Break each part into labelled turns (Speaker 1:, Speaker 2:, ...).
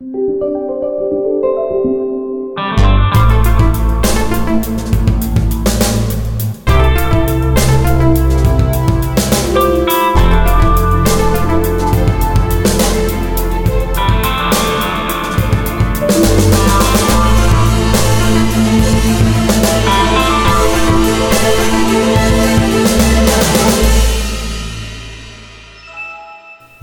Speaker 1: you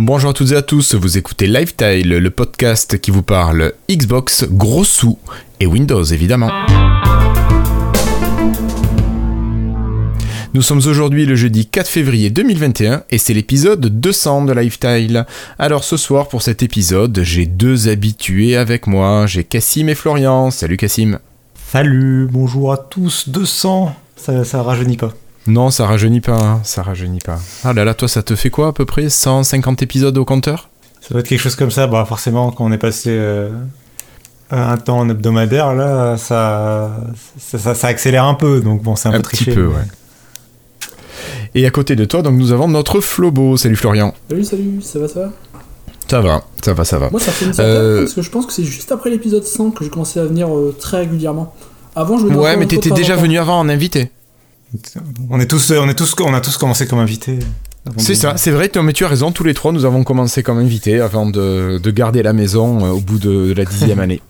Speaker 1: Bonjour à toutes et à tous, vous écoutez Lifetile, le podcast qui vous parle Xbox, gros sous et Windows évidemment. Nous sommes aujourd'hui le jeudi 4 février 2021 et c'est l'épisode 200 de Lifetile. Alors ce soir pour cet épisode, j'ai deux habitués avec moi, j'ai Cassim et Florian. Salut Cassim.
Speaker 2: Salut, bonjour à tous, 200, ça, ça rajeunit pas.
Speaker 1: Non, ça rajeunit pas, hein. ça rajeunit pas. Ah là là, toi, ça te fait quoi à peu près? 150 épisodes au compteur?
Speaker 2: Ça doit être quelque chose comme ça. Bah, forcément, quand on est passé euh, un temps en hebdomadaire, là, ça, ça, ça, accélère un peu. Donc bon, c'est un,
Speaker 1: un
Speaker 2: peu triché.
Speaker 1: petit peu, ouais. Et à côté de toi, donc nous avons notre Flobo. Salut Florian.
Speaker 3: Salut, salut, ça va, ça va?
Speaker 1: Ça va, ça va, ça va.
Speaker 3: Moi, ça fait une certaine
Speaker 1: Euh,
Speaker 3: parce que je pense que c'est juste après l'épisode 100 que j'ai commencé à venir euh, très régulièrement. Avant, je venais
Speaker 1: Ouais, mais t'étais déjà venu avant en invité.
Speaker 2: On est tous, on est tous, on a tous commencé comme invités.
Speaker 1: C'est ça, c'est vrai, mais tu as raison, tous les trois, nous avons commencé comme invités avant de, de garder la maison euh, au bout de, la dixième année.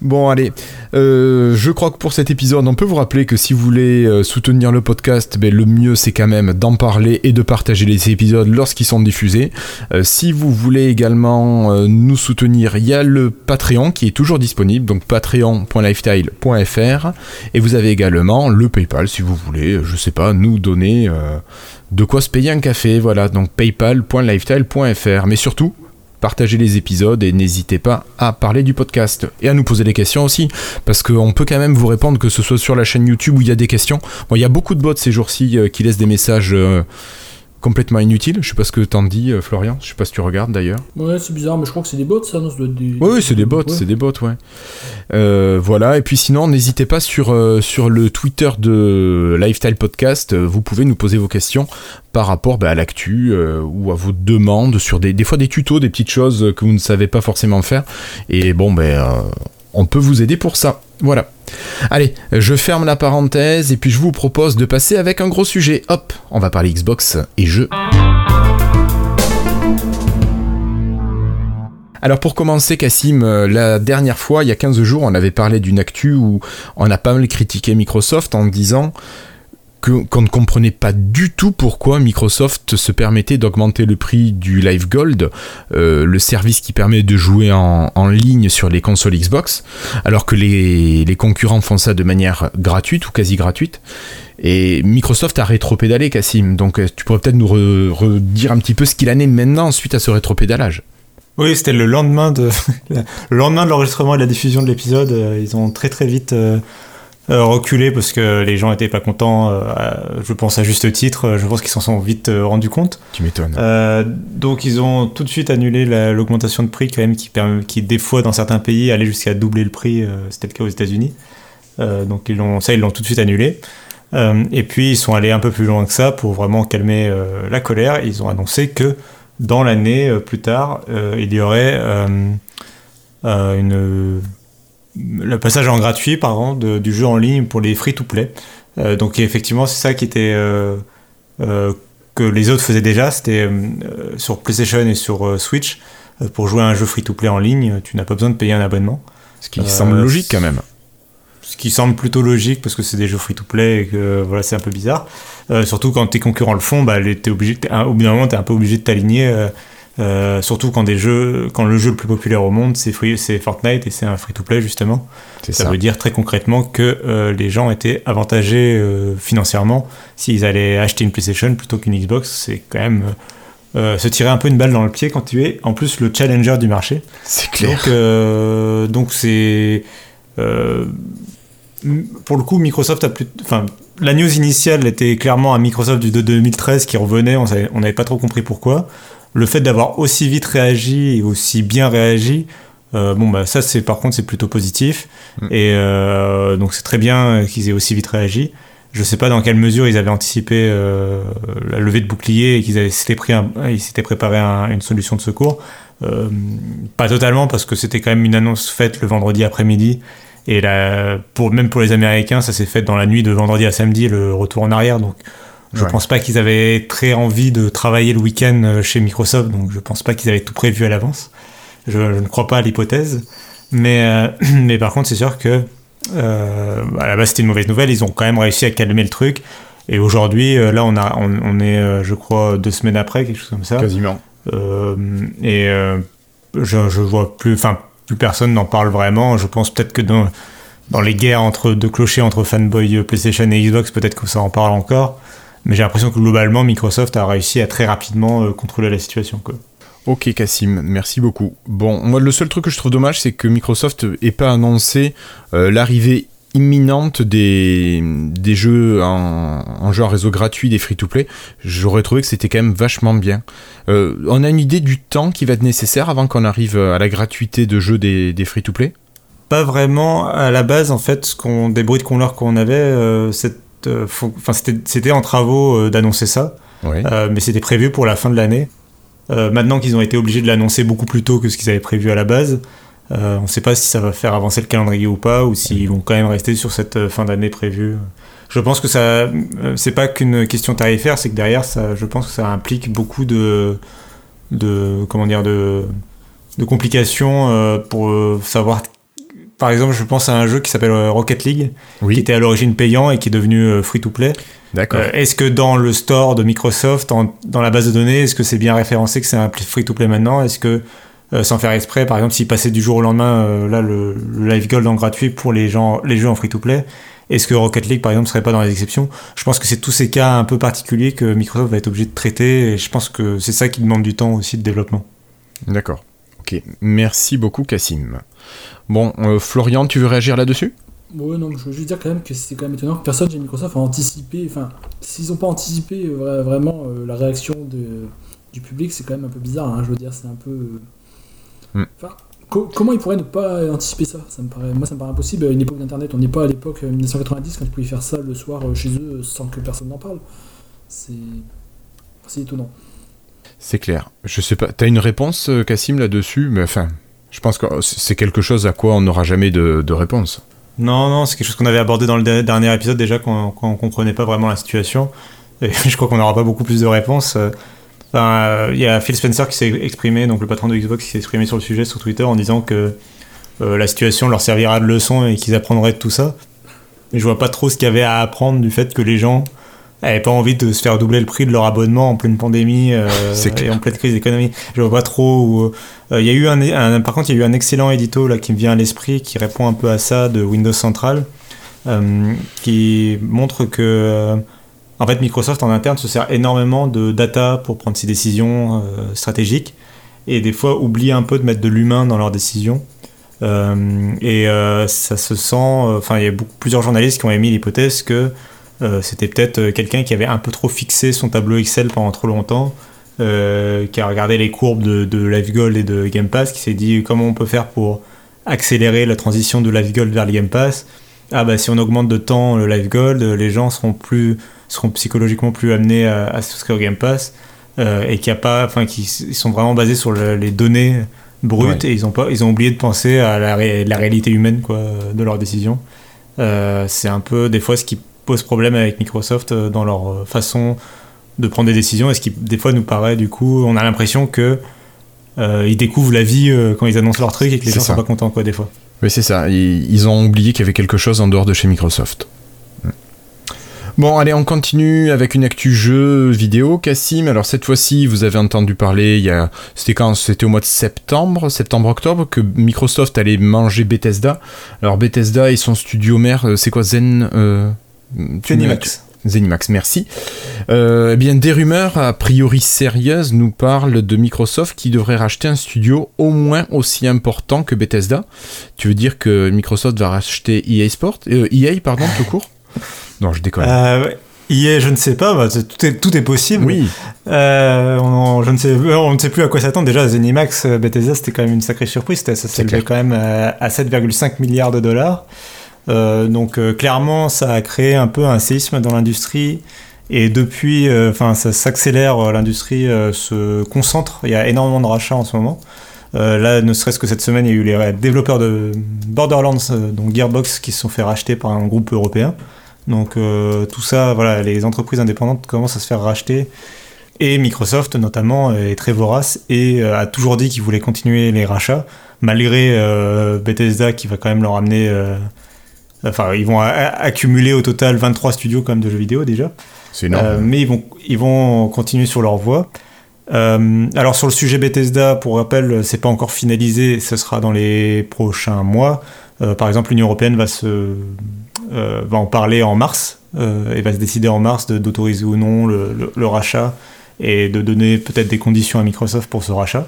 Speaker 1: Bon, allez, euh, je crois que pour cet épisode, on peut vous rappeler que si vous voulez euh, soutenir le podcast, ben, le mieux c'est quand même d'en parler et de partager les épisodes lorsqu'ils sont diffusés. Euh, si vous voulez également nous soutenir, il y a le Patreon qui est toujours disponible, donc patreon.lifestyle.fr et vous avez également le PayPal si vous voulez, je sais pas, nous donner de quoi se payer un café, voilà, donc paypal.lifestyle.fr. Mais surtout, partagez les épisodes et n'hésitez pas à parler du podcast et à nous poser des questions aussi, parce qu'on peut quand même vous répondre que ce soit sur la chaîne YouTube où il y a des questions. Bon, il y a beaucoup de bots ces jours-ci euh, qui laissent des messages euh, complètement inutiles. Je sais pas ce que t'en dis, euh, Florian. Je sais pas si tu regardes d'ailleurs.
Speaker 3: Ouais, c'est bizarre, mais je crois que c'est des bots, ça, non Ça doit être des.
Speaker 1: Oui, c'est des bots,
Speaker 3: Ouais.
Speaker 1: c'est des bots, ouais. Euh, voilà, et puis sinon, n'hésitez pas sur, euh, sur le Twitter de Lifestyle Podcast, vous pouvez nous poser vos questions par rapport bah, à l'actu euh, ou à vos demandes sur des, des fois des tutos, des petites choses que vous ne savez pas forcément faire. Et bon, ben, on peut vous aider pour ça. Voilà. Allez, je ferme la parenthèse et puis je vous propose de passer avec un gros sujet. Hop, on va parler Xbox et jeux. Alors pour commencer, Cassim, euh, la dernière fois, il y a 15 jours, on avait parlé d'une actu où on a pas mal critiqué Microsoft en disant qu'on ne comprenait pas du tout pourquoi Microsoft se permettait d'augmenter le prix du Live Gold, euh, le service qui permet de jouer en, ligne sur les consoles Xbox, alors que les, les concurrents font ça de manière gratuite ou quasi gratuite. Et Microsoft a rétropédalé, Cassim, donc euh, tu pourrais peut-être nous re- redire un petit peu ce qu'il en est maintenant suite à ce rétropédalage.
Speaker 2: Oui, c'était le lendemain de le lendemain de l'enregistrement et de la diffusion de l'épisode. euh, Ils ont très très vite reculé parce que les gens étaient pas contents. euh, je pense à juste titre. euh, Je pense qu'ils s'en sont vite euh, rendus compte.
Speaker 1: Tu m'étonnes.
Speaker 2: Euh, donc ils ont tout de suite annulé la- l'augmentation de prix quand même qui, permet- qui des fois dans certains pays allait jusqu'à doubler le prix. euh, C'était le cas aux États-Unis. Euh, donc ils l'ont, ça ils l'ont tout de suite annulé. Euh, et puis ils sont allés un peu plus loin que ça pour vraiment calmer euh, la colère. Ils ont annoncé que dans l'année euh, plus tard, euh, il y aurait euh, euh, une le passage en gratuit pardon, de- du jeu en ligne pour les free-to-play. Euh, donc effectivement, c'est ça qui était euh, euh, que les autres faisaient déjà. C'était sur PlayStation et sur Switch. pour jouer à un jeu free-to-play en ligne, tu n'as pas besoin de payer un abonnement.
Speaker 1: Ce qui semble logique quand même.
Speaker 2: Ce qui semble plutôt logique parce que c'est des jeux free-to-play et que voilà, c'est un peu bizarre. Surtout quand tes concurrents le font, bah, les- t'es obligé, t'es- au bout d'un moment, tu es un peu obligé de t'aligner. Euh, surtout quand, des jeux, quand le jeu le plus populaire au monde, c'est Fortnite et c'est un free-to-play justement. Ça,
Speaker 1: ça.
Speaker 2: veut dire très concrètement que euh, les gens étaient avantagés euh, financièrement s'ils allaient acheter une PlayStation plutôt qu'une Xbox. C'est quand même se tirer un peu une balle dans le pied quand tu es en plus le challenger du marché.
Speaker 1: C'est clair.
Speaker 2: Donc, c'est. pour le coup, Microsoft a plus. Enfin, la news initiale était clairement à Microsoft du de 2013 qui revenait, on n'avait pas trop compris pourquoi. Le fait d'avoir aussi vite réagi et aussi bien réagi, euh, bon, bah, ça, c'est par contre, c'est plutôt positif.
Speaker 1: Mm.
Speaker 2: Et euh, donc, c'est très bien qu'ils aient aussi vite réagi. Je sais pas dans quelle mesure ils avaient anticipé euh, la levée de bouclier et qu'ils s'étaient pris, un, ils s'étaient préparé un, une solution de secours. Pas totalement parce que c'était quand même une annonce faite le vendredi après-midi et là, pour même pour les Américains, ça s'est fait dans la nuit de vendredi à samedi, le retour en arrière. Donc, je
Speaker 1: Ouais.
Speaker 2: pense pas qu'ils avaient très envie de travailler le week-end euh, chez Microsoft. Donc, je pense pas qu'ils avaient tout prévu à l'avance. Je, je ne crois pas à l'hypothèse. Mais, euh, mais par contre, c'est sûr que euh, à la base, c'était une mauvaise nouvelle. Ils ont quand même réussi à calmer le truc. Et aujourd'hui, là, on, a, on, on est, je crois, deux semaines après, quelque chose comme ça.
Speaker 1: Quasiment.
Speaker 2: Euh, et je, je vois plus, enfin, plus personne n'en parle vraiment. Je pense peut-être que dans, dans les guerres entre deux clochers entre fanboy PlayStation et Xbox, peut-être que ça en parle encore. Mais j'ai l'impression que globalement, Microsoft a réussi à très rapidement euh, contrôler la situation. Quoi.
Speaker 1: Ok Cassim, merci beaucoup. Bon, moi le seul truc que je trouve dommage, c'est que Microsoft ait pas annoncé euh, l'arrivée imminente des, des jeux en, en jeu en réseau gratuit, des free-to-play. J'aurais trouvé que c'était quand même vachement bien. Euh, on a une idée du temps qui va être nécessaire avant qu'on arrive à la gratuité de jeux des, des free-to-play?
Speaker 2: Pas vraiment à la base, en fait, ce qu'on, des bruits de couleur qu'on avait, euh, cette, enfin, c'était, en travaux euh, d'annoncer ça.
Speaker 1: Oui.
Speaker 2: Euh, mais c'était prévu pour la fin de l'année. Euh, maintenant qu'ils ont été obligés de l'annoncer beaucoup plus tôt que ce qu'ils avaient prévu à la base, euh, on ne sait pas si ça va faire avancer le calendrier ou pas, ou s'ils vont quand même rester sur cette euh, fin d'année prévue. Je pense que ça, euh, c'est pas qu'une question tarifaire, c'est que derrière, ça, je pense que ça implique beaucoup de, de comment dire, de, de complications euh, pour euh, savoir. Par exemple, je pense à un jeu qui s'appelle euh, Rocket League, qui était à l'origine payant et qui est devenu free to play.
Speaker 1: d'accord.
Speaker 2: Euh, est-ce que dans le store de Microsoft, en- dans la base de données, est-ce que c'est bien référencé que c'est un free-to-play maintenant? Est-ce que, euh, sans faire exprès, par exemple, s'il passait du jour au lendemain, euh, là, le, le Live Gold en gratuit pour les, gens, les jeux en free-to-play, est-ce que Rocket League, par exemple, serait pas dans les exceptions? Je pense que c'est tous ces cas un peu particuliers que Microsoft va être obligé de traiter, et je pense que c'est ça qui demande du temps aussi de développement.
Speaker 1: D'accord. Ok, merci beaucoup Cassim. Bon, euh, Florian, tu veux réagir là-dessus?
Speaker 3: Ouais, non, je veux juste dire quand même que c'est quand même étonnant que personne chez Microsoft a anticipé, enfin, s'ils n'ont pas anticipé euh, vra- vraiment euh, la réaction de, du public, c'est quand même un peu bizarre, hein, je veux dire, c'est un peu... euh. Enfin, co- comment ils pourraient ne pas anticiper ça, ça me paraît, Moi, ça me paraît impossible à une époque d'Internet, on n'est pas à l'époque euh, 1990 quand ils pouvaient faire ça le soir chez eux sans que personne n'en parle. C'est... C'est étonnant.
Speaker 1: C'est clair. Je sais pas. T'as une réponse, Cassim, là-dessus? Mais enfin, je pense que c'est quelque chose à quoi on n'aura jamais de, réponse.
Speaker 2: Non, non, c'est quelque chose qu'on avait abordé dans le de- dernier épisode déjà quand, on comprenait pas vraiment la situation. Et je crois qu'on n'aura pas beaucoup plus de réponses. Euh, Il y a Phil Spencer qui s'est exprimé, donc le patron de Xbox, qui s'est exprimé sur le sujet sur Twitter en disant que euh, la situation leur servira de leçon et qu'ils apprendraient de tout ça. Mais je vois pas trop ce qu'il y avait à apprendre du fait que les gens avaient pas envie de se faire doubler le prix de leur abonnement en pleine pandémie euh, et en pleine crise économique. Je vois pas trop où, euh, Il y a eu un, un- par contre, il y a eu un excellent édito là qui me vient à l'esprit qui répond un peu à ça de Windows Central, euh, qui montre que en fait Microsoft en interne se sert énormément de data pour prendre ses décisions stratégiques et des fois oublie un peu de mettre de l'humain dans leurs décisions. Et ça se sent, enfin il y a beaucoup, plusieurs journalistes qui ont émis l'hypothèse que euh, c'était peut-être euh, quelqu'un qui avait un peu trop fixé son tableau Excel pendant trop longtemps euh, qui a regardé les courbes de, de Live Gold et de Game Pass, qui s'est dit comment on peut faire pour accélérer la transition de Live Gold vers le Game Pass? Ah bah si on augmente de temps le Live Gold, les gens seront plus seront psychologiquement plus amenés à, à souscrire au Game Pass euh, et qui a pas, enfin qui sont vraiment basés sur le- les données brutes
Speaker 1: Ouais.
Speaker 2: et ils ont pas, ils ont oublié de penser à la, ré- la réalité humaine quoi de leurs décisions. Euh, c'est un peu des fois ce qui pose problème avec Microsoft euh, dans leur euh, façon de prendre des décisions et ce qui des fois nous paraît du coup on a l'impression que euh, ils découvrent la vie euh, quand ils annoncent leur truc et que les gens
Speaker 1: ça.
Speaker 2: sont pas contents quoi des fois.
Speaker 1: Mais c'est ça, ils, ils ont oublié qu'il y avait quelque chose en dehors de chez Microsoft. Bon, allez, on continue avec une actu jeu vidéo. Cassim, alors cette fois-ci, vous avez entendu parler, il y a, c'était quand? C'était au mois de septembre, septembre-octobre, que Microsoft allait manger Bethesda. Alors Bethesda et son studio mère, c'est quoi? Zen euh,
Speaker 2: Zenimax.
Speaker 1: Zenimax, merci. Euh, eh bien, des rumeurs a priori sérieuses nous parlent de Microsoft qui devrait racheter un studio au moins aussi important que Bethesda. Tu veux dire que Microsoft va racheter EA Sport euh, EA, pardon, tout court? Non, je déconne.
Speaker 2: Euh, ouais. EA, je ne sais pas, bah, tout, est, tout est possible.
Speaker 1: oui,
Speaker 2: Euh, on, je ne sais, on ne sait plus à quoi s'attendre. Déjà, Zenimax, euh, Bethesda, c'était quand même une sacrée surprise. Ça
Speaker 1: C'est
Speaker 2: s'élevait quand même à 7,5 milliards de dollars. Donc clairement, ça a créé un peu un séisme dans l'industrie. Et depuis, enfin, ça s'accélère, l'industrie se concentre. Il y a énormément de rachats en ce moment. là, ne serait-ce que cette semaine, il y a eu les développeurs de Borderlands, donc Gearbox, qui se sont fait racheter par un groupe européen. Donc tout ça, voilà, les entreprises indépendantes commencent à se faire racheter et Microsoft, notamment, est très vorace et euh, a toujours dit qu'il voulait continuer les rachats, malgré euh, Bethesda qui va quand même leur amener. Euh, enfin, ils vont accumuler au total 23 studios quand même de jeux vidéo déjà.
Speaker 1: C'est énorme.
Speaker 2: mais ils vont, ils vont continuer sur leur voie. alors sur le sujet Bethesda, pour rappel, c'est pas encore finalisé, ce sera dans les prochains mois. par exemple, l'Union européenne va se va en parler en mars et va se décider en mars d'autoriser ou non le rachat et de donner peut-être des conditions à Microsoft pour ce rachat.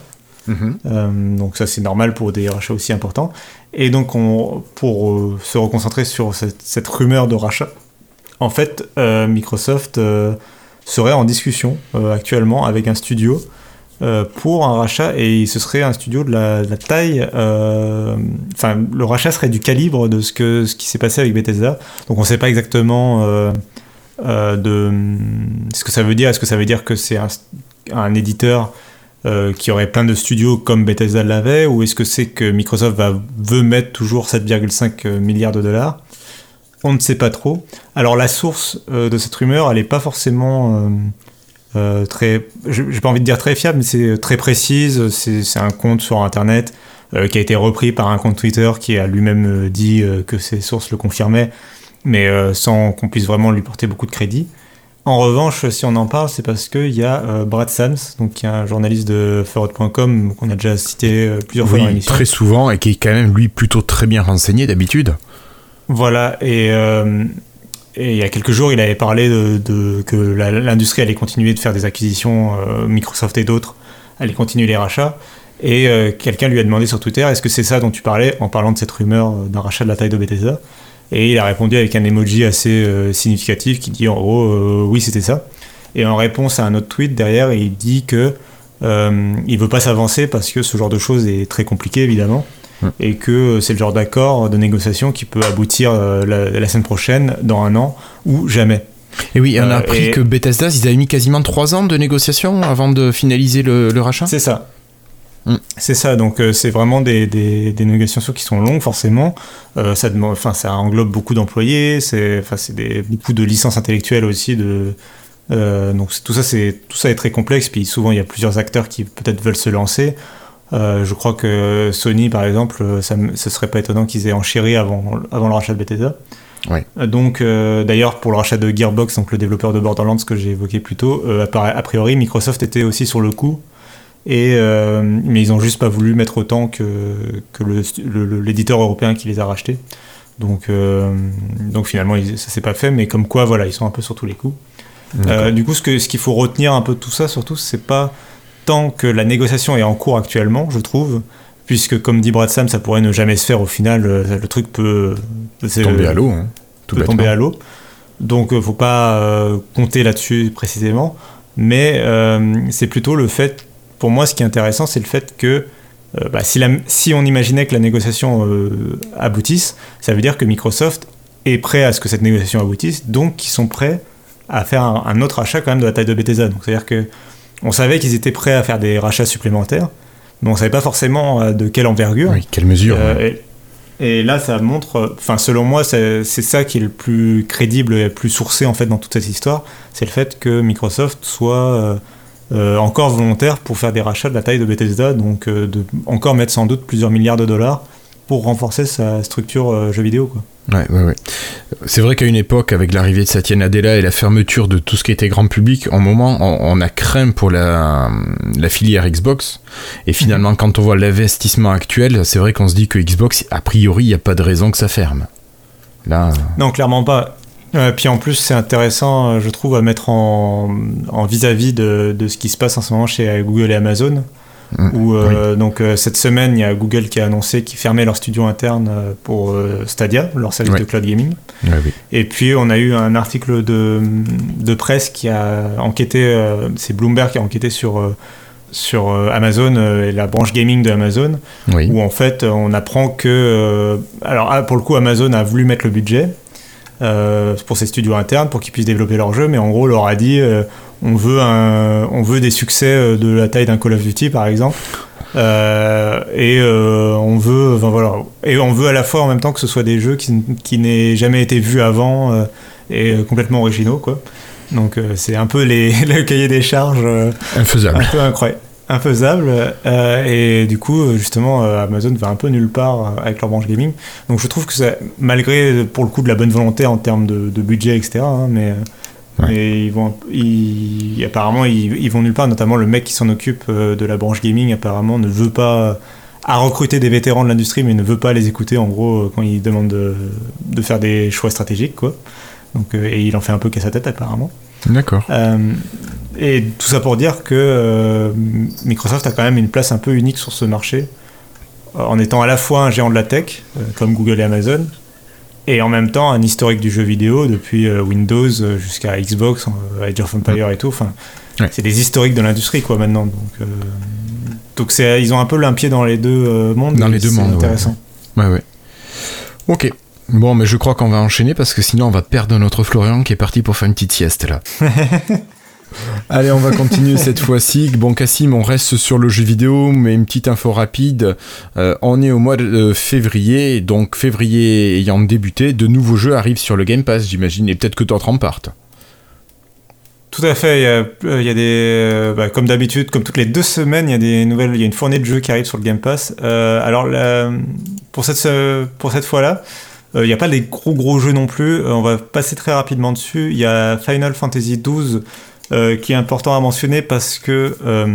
Speaker 2: Euh, donc ça c'est normal pour des rachats aussi importants. Et donc on, pour euh, se reconcentrer sur cette, rumeur de rachat, en fait euh, Microsoft serait en discussion actuellement avec un studio pour un rachat et ce serait un studio de la, taille, enfin le rachat serait du calibre de ce, qui s'est passé avec Bethesda. Donc on ne sait pas exactement ce que ça veut dire. Est-ce que ça veut dire que c'est un, éditeur euh, qui aurait plein de studios comme Bethesda l'avait, ou est-ce que c'est que Microsoft va, veut mettre toujours 7,5 milliards de dollars? On ne sait pas trop. Alors la source euh, de cette rumeur, elle n'est pas forcément très, j'ai pas envie de dire très fiable, mais c'est très précise. C'est un compte sur Internet qui a été repris par un compte Twitter qui a lui-même dit que ses sources le confirmaient mais euh, sans qu'on puisse vraiment lui porter beaucoup de crédit. En revanche, si on en parle, c'est parce qu'il y a euh, Brad Sams, donc qui est un journaliste de Ferrot.com qu'on a déjà cité euh, plusieurs fois dans l'émission.
Speaker 1: Très souvent et qui est quand même lui plutôt très bien renseigné d'habitude.
Speaker 2: Voilà, et, il y a quelques jours, il avait parlé de, que l'industrie allait continuer de faire des acquisitions, Microsoft et d'autres allait continuer les rachats. Et quelqu'un lui a demandé sur Twitter est-ce que c'est ça dont tu parlais en parlant de cette rumeur d'un rachat de la taille de Bethesda? Et il a répondu avec un emoji assez euh, significatif qui dit en gros euh, oui c'était ça. Et en réponse à un autre tweet derrière, il dit que euh, il veut pas s'avancer parce que ce genre de choses est très compliqué évidemment hum. et que c'est le genre d'accord de négociation qui peut aboutir la, semaine prochaine, dans un an ou jamais.
Speaker 1: Et oui, on a appris que Bethesda, ils avaient mis quasiment trois ans de négociation avant de finaliser le, le rachat.
Speaker 2: C'est ça. Mm. C'est ça, donc euh, c'est vraiment des, des, négociations qui sont longues forcément. Euh, ça, enfin, ça englobe beaucoup d'employés, c'est enfin, beaucoup de licences intellectuelles aussi. De, euh, donc tout ça, tout ça est très complexe, puis souvent il y a plusieurs acteurs qui peut-être veulent se lancer. je crois que Sony, par exemple, ça, ce serait pas étonnant qu'ils aient enchéri avant, avant le rachat de Bethesda. Donc, d'ailleurs, pour le rachat de Gearbox, donc le développeur de Borderlands que j'ai évoqué plus tôt, a priori, Microsoft était aussi sur le coup et, euh, mais ils ont juste pas voulu mettre autant que, que l'éditeur européen qui les a rachetés. Donc, euh, donc finalement, ça s'est pas fait, mais comme quoi, voilà, ils sont un peu sur tous les coups. Euh, du coup, ce qu'il ce qu'il faut retenir un peu de tout ça, surtout, c'est pas tant que la négociation est en cours actuellement, je trouve, puisque comme dit Brad Sam, ça pourrait ne jamais se faire au final, le, truc peut
Speaker 1: tomber à l'eau. Hein,
Speaker 2: peut tomber à l'eau. Donc, faut pas compter là-dessus précisément, mais c'est plutôt le fait pour moi, ce qui est intéressant, c'est le fait que euh, bah, si, si, on imaginait que la négociation euh, aboutisse, ça veut dire que Microsoft est prêt à ce que cette négociation aboutisse, donc ils sont prêts à faire un, autre achat quand même de la taille de Bethesda. Donc c'est-à-dire que on savait qu'ils étaient prêts à faire des rachats supplémentaires, mais on savait pas forcément euh, de quelle envergure.
Speaker 1: Oui, quelle mesure.
Speaker 2: et, là, ça montre, enfin selon moi, c'est ça qui est le plus crédible et le plus sourcé en fait dans toute cette histoire, c'est le fait que Microsoft soit euh, encore volontaire pour faire des rachats de la taille de Bethesda, donc euh, de encore mettre sans doute plusieurs milliards de dollars pour renforcer sa structure euh, jeu vidéo. Quoi.
Speaker 1: Ouais, ouais, ouais. C'est vrai qu'à une époque, avec l'arrivée de Satya Nadella et la fermeture de tout ce qui était grand public, en moment, on, a craint pour la, la, filière Xbox. Et finalement, quand on voit l'investissement actuel, c'est vrai qu'on se dit que Xbox, a priori, il n'y a pas de raison que ça ferme.
Speaker 2: Là... Non, clairement pas. Euh, puis en plus, c'est intéressant, euh, je trouve, à mettre en vis-à-vis de, de, ce qui se passe en ce moment chez Google et Amazon. Mm. Où, euh, donc, cette semaine, il y a Google qui a annoncé qu'ils fermaient leur studio interne pour Stadia, leur service de cloud gaming. Et puis, on a eu un article de, de presse qui a enquêté, c'est Bloomberg qui a enquêté sur sur Amazon et la branche gaming de Amazon, où en fait on apprend que, alors ah, pour le coup Amazon a voulu mettre le budget pour ses studios internes pour qu'ils puissent développer leur jeu, mais en gros on leur a dit on veut un, on veut des succès de la taille d'un Call of Duty par exemple. Euh, et euh, on veut, enfin, voilà, et on veut à la fois en même temps que ce soit des jeux qui, qui n'aient jamais été vus avant euh, et complètement originaux, quoi. Donc c'est un peu les, le cahier des charges
Speaker 1: infaisable,
Speaker 2: un peu incroyable, infaisable. et du coup, justement, Amazon va un peu nulle part avec leur branche gaming. Donc je trouve que ça, malgré pour le coup de la bonne volonté en termes de, budget, etc. Hein, mais et ils vont, apparemment, ils, vont nulle part. Notamment, le mec qui s'en occupe euh, de la branche gaming, apparemment, ne veut pas à recruter des vétérans de l'industrie, mais ne veut pas les écouter en gros euh, quand ils demandent de, faire des choix stratégiques, quoi. Donc, euh, et il en fait un peu qu'à sa tête, apparemment.
Speaker 1: D'accord.
Speaker 2: Et tout ça pour dire que Microsoft a quand même une place un peu unique sur ce marché, en étant à la fois un géant de la tech, comme Google et Amazon, et en même temps un historique du jeu vidéo depuis euh, Windows euh, jusqu'à Xbox, euh, Age of Empire et tout. Enfin, c'est des historiques de l'industrie quoi maintenant. Donc, donc c'est, ils ont un peu l'un pied dans les deux mondes.
Speaker 1: Dans les deux mondes,
Speaker 2: intéressant.
Speaker 1: Ouais. ouais, Ok. Bon, mais je crois qu'on va enchaîner parce que sinon on va perdre notre Florian qui est parti pour faire une petite sieste là. Allez, on va continuer cette fois-ci. Bon, Cassim, on reste sur le jeu vidéo, mais une petite info rapide. Euh, on est au mois de février, donc février ayant débuté, de nouveaux jeux arrivent sur le Game Pass, j'imagine, et peut-être que d'autres en partent.
Speaker 2: Tout à fait. Il y a, euh, des, euh, bah, comme d'habitude, comme toutes les deux semaines, il y a des nouvelles, il y a une fournée de jeux qui arrive sur le Game Pass. alors, pour cette, pour cette fois-là, il n'y a pas des gros gros jeux non plus. on va passer très rapidement dessus. Il y a Final Fantasy XII euh, qui est important à mentionner parce que euh,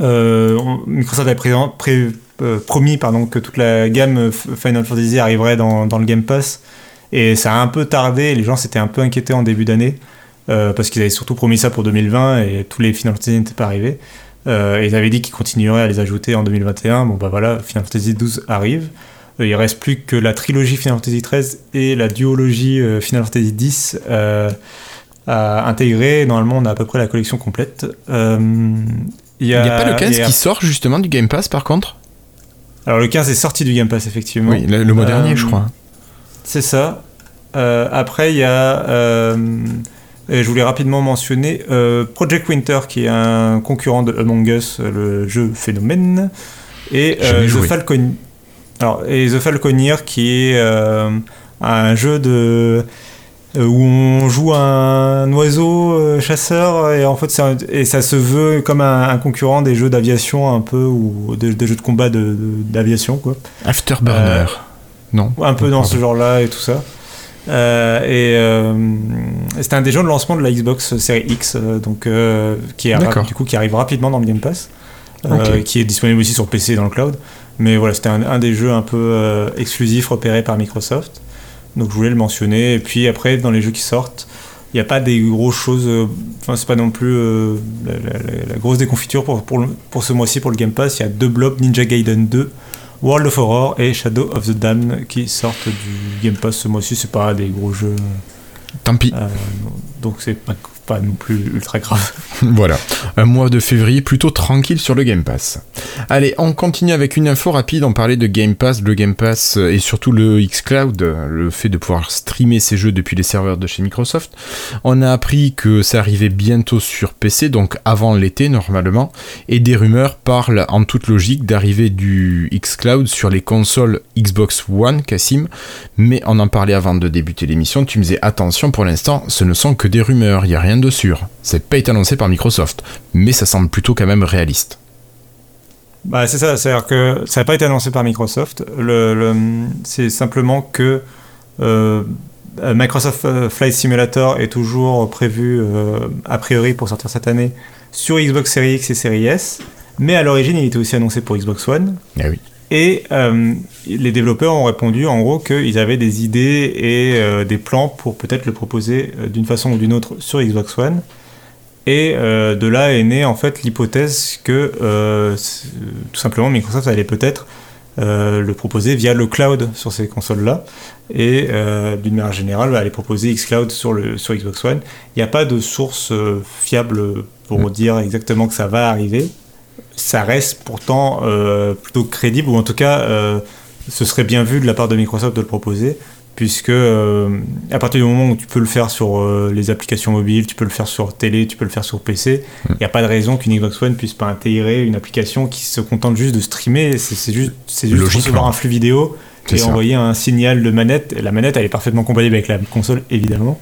Speaker 2: euh, Microsoft avait promis pardon, que toute la gamme Final Fantasy arriverait dans, le Game Pass. Et ça a un peu tardé, les gens s'étaient un peu inquiétés en début d'année, parce qu'ils avaient surtout promis ça pour 2020 et tous les Final Fantasy n'étaient pas arrivés. et ils avaient dit qu'ils continueraient à les ajouter en 2021. Bon bah voilà, Final Fantasy XII arrive. il reste plus que la trilogie Final Fantasy XIII et la duologie Final Fantasy X à intégrer. Normalement, on a à peu près la collection complète.
Speaker 1: Euh, il n'y a, pas le 15 qui sort justement du Game Pass par contre?
Speaker 2: Alors le 15 est sorti du Game Pass effectivement.
Speaker 1: Oui, le, mois dernier je crois.
Speaker 2: C'est ça. Euh, après, il y a... je voulais rapidement mentionner Project Winter qui est un concurrent de Among Us, le jeu phénomène. Et The Falcon... Alors, et The Falconeer qui est un jeu de euh, où on joue un oiseau euh, chasseur et en fait et ça se veut comme un, concurrent des jeux d'aviation un peu ou des, jeux de combat d'aviation quoi.
Speaker 1: Afterburner. Euh, non.
Speaker 2: Un peu dans ce genre-là et tout ça. et c'était un des jeux de lancement de la Xbox Series X, donc qui est du coup qui arrive rapidement dans le Game Pass, qui est disponible aussi sur PC dans le cloud. Mais voilà, c'était un, un, des jeux un peu exclusifs repérés par Microsoft. Donc je voulais le mentionner. Et puis après, dans les jeux qui sortent, il n'y a pas des grosses choses. Euh, enfin, c'est pas non plus euh, la, grosse déconfiture pour, pour, pour ce mois-ci pour le Game Pass. Il y a deux blocs Ninja Gaiden 2, World of Horror et Shadow of the Damned qui sortent du Game Pass ce mois-ci. C'est pas des gros jeux.
Speaker 1: Tant pis.
Speaker 2: Euh, donc c'est pas pas non plus ultra grave.
Speaker 1: voilà, un mois de février plutôt tranquille sur le Game Pass. Allez, on continue avec une info rapide. On parlait de Game Pass, le Game Pass et surtout le xCloud, le fait de pouvoir streamer ses jeux depuis les serveurs de chez Microsoft. On a appris que ça arrivait bientôt sur PC, donc avant l'été normalement, et des rumeurs parlent en toute logique d'arriver du xCloud sur les consoles Xbox One, Cassim. Mais on en parlait avant de débuter l'émission. Tu me disais attention, pour l'instant, ce ne sont que des rumeurs. Il n'y a rien de sûr. C'est pas été annoncé par Microsoft, mais ça semble plutôt quand même réaliste.
Speaker 2: Bah, c'est ça, c'est-à-dire que ça n'a pas été annoncé par Microsoft. Le, c'est simplement que euh, Microsoft euh, Flight Simulator est toujours prévu, euh, a priori, pour sortir cette année sur Xbox Series X et Series S. Mais à l'origine, il était aussi annoncé pour Xbox One.
Speaker 1: Ah oui.
Speaker 2: Et les développeurs ont répondu en gros qu'ils avaient des idées et des plans pour peut-être le proposer d'une façon ou d'une autre sur Xbox One. Et euh, de là est née en fait l'hypothèse que euh, tout simplement Microsoft allait peut-être le proposer via le cloud sur ces consoles-là. Et d'une manière générale, aller proposer xCloud sur, le, sur Xbox One. Il n'y a pas de source fiable pour mm. dire exactement que ça va arriver. Ça reste pourtant plutôt crédible, ou en tout cas, ce serait bien vu de la part de Microsoft de le proposer puisque euh, à partir du moment où tu peux le faire sur euh, les applications mobiles, tu peux le faire sur télé, tu peux le faire sur PC, il n'y a pas de raison qu'une Xbox One puisse pas intégrer une application qui se contente juste de streamer, c'est juste, c'est juste recevoir un flux vidéo et envoyer un signal de manette. La manette, elle est parfaitement compatible avec la console, évidemment.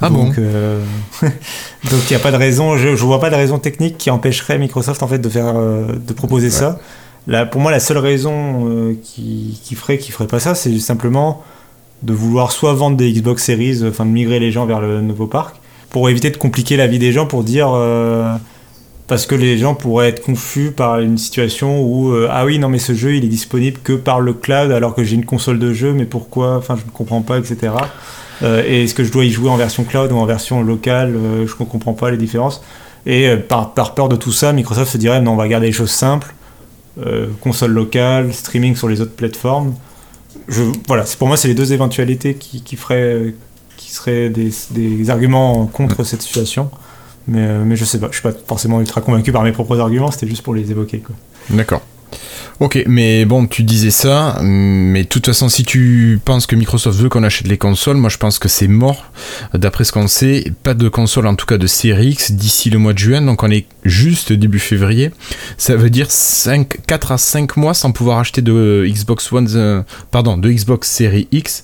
Speaker 1: Ah donc, bon
Speaker 2: euh, Donc il n'y a pas de raison, je, ne vois pas de raison technique qui empêcherait Microsoft en fait de faire, de proposer ça. Là, pour moi, la seule raison qui, qui, ferait, qui ferait pas ça, c'est simplement de vouloir soit vendre des Xbox Series, enfin de migrer les gens vers le nouveau parc, pour éviter de compliquer la vie des gens, pour dire euh, parce que les gens pourraient être confus par une situation où euh, ah oui non mais ce jeu il est disponible que par le cloud alors que j'ai une console de jeu mais pourquoi enfin je ne comprends pas etc euh, et est-ce que je dois y jouer en version cloud ou en version locale je ne comprends pas les différences et par, par, peur de tout ça Microsoft se dirait non on va garder les choses simples console locale streaming sur les autres plateformes voilà, pour moi, c'est les deux éventualités qui, seraient des, arguments contre cette situation. Mais, euh, mais je sais pas, je suis pas forcément ultra convaincu par mes propres arguments, c'était juste pour les évoquer.
Speaker 1: D'accord. Ok, mais bon, tu disais ça, mais de toute façon, si tu penses que Microsoft veut qu'on achète les consoles, moi je pense que c'est mort. D'après ce qu'on sait, pas de console, en tout cas de série X, d'ici le mois de juin, donc on est juste début février. Ça veut dire 5, 4 à 5 mois sans pouvoir acheter de Xbox One, euh, pardon, de Xbox Series X.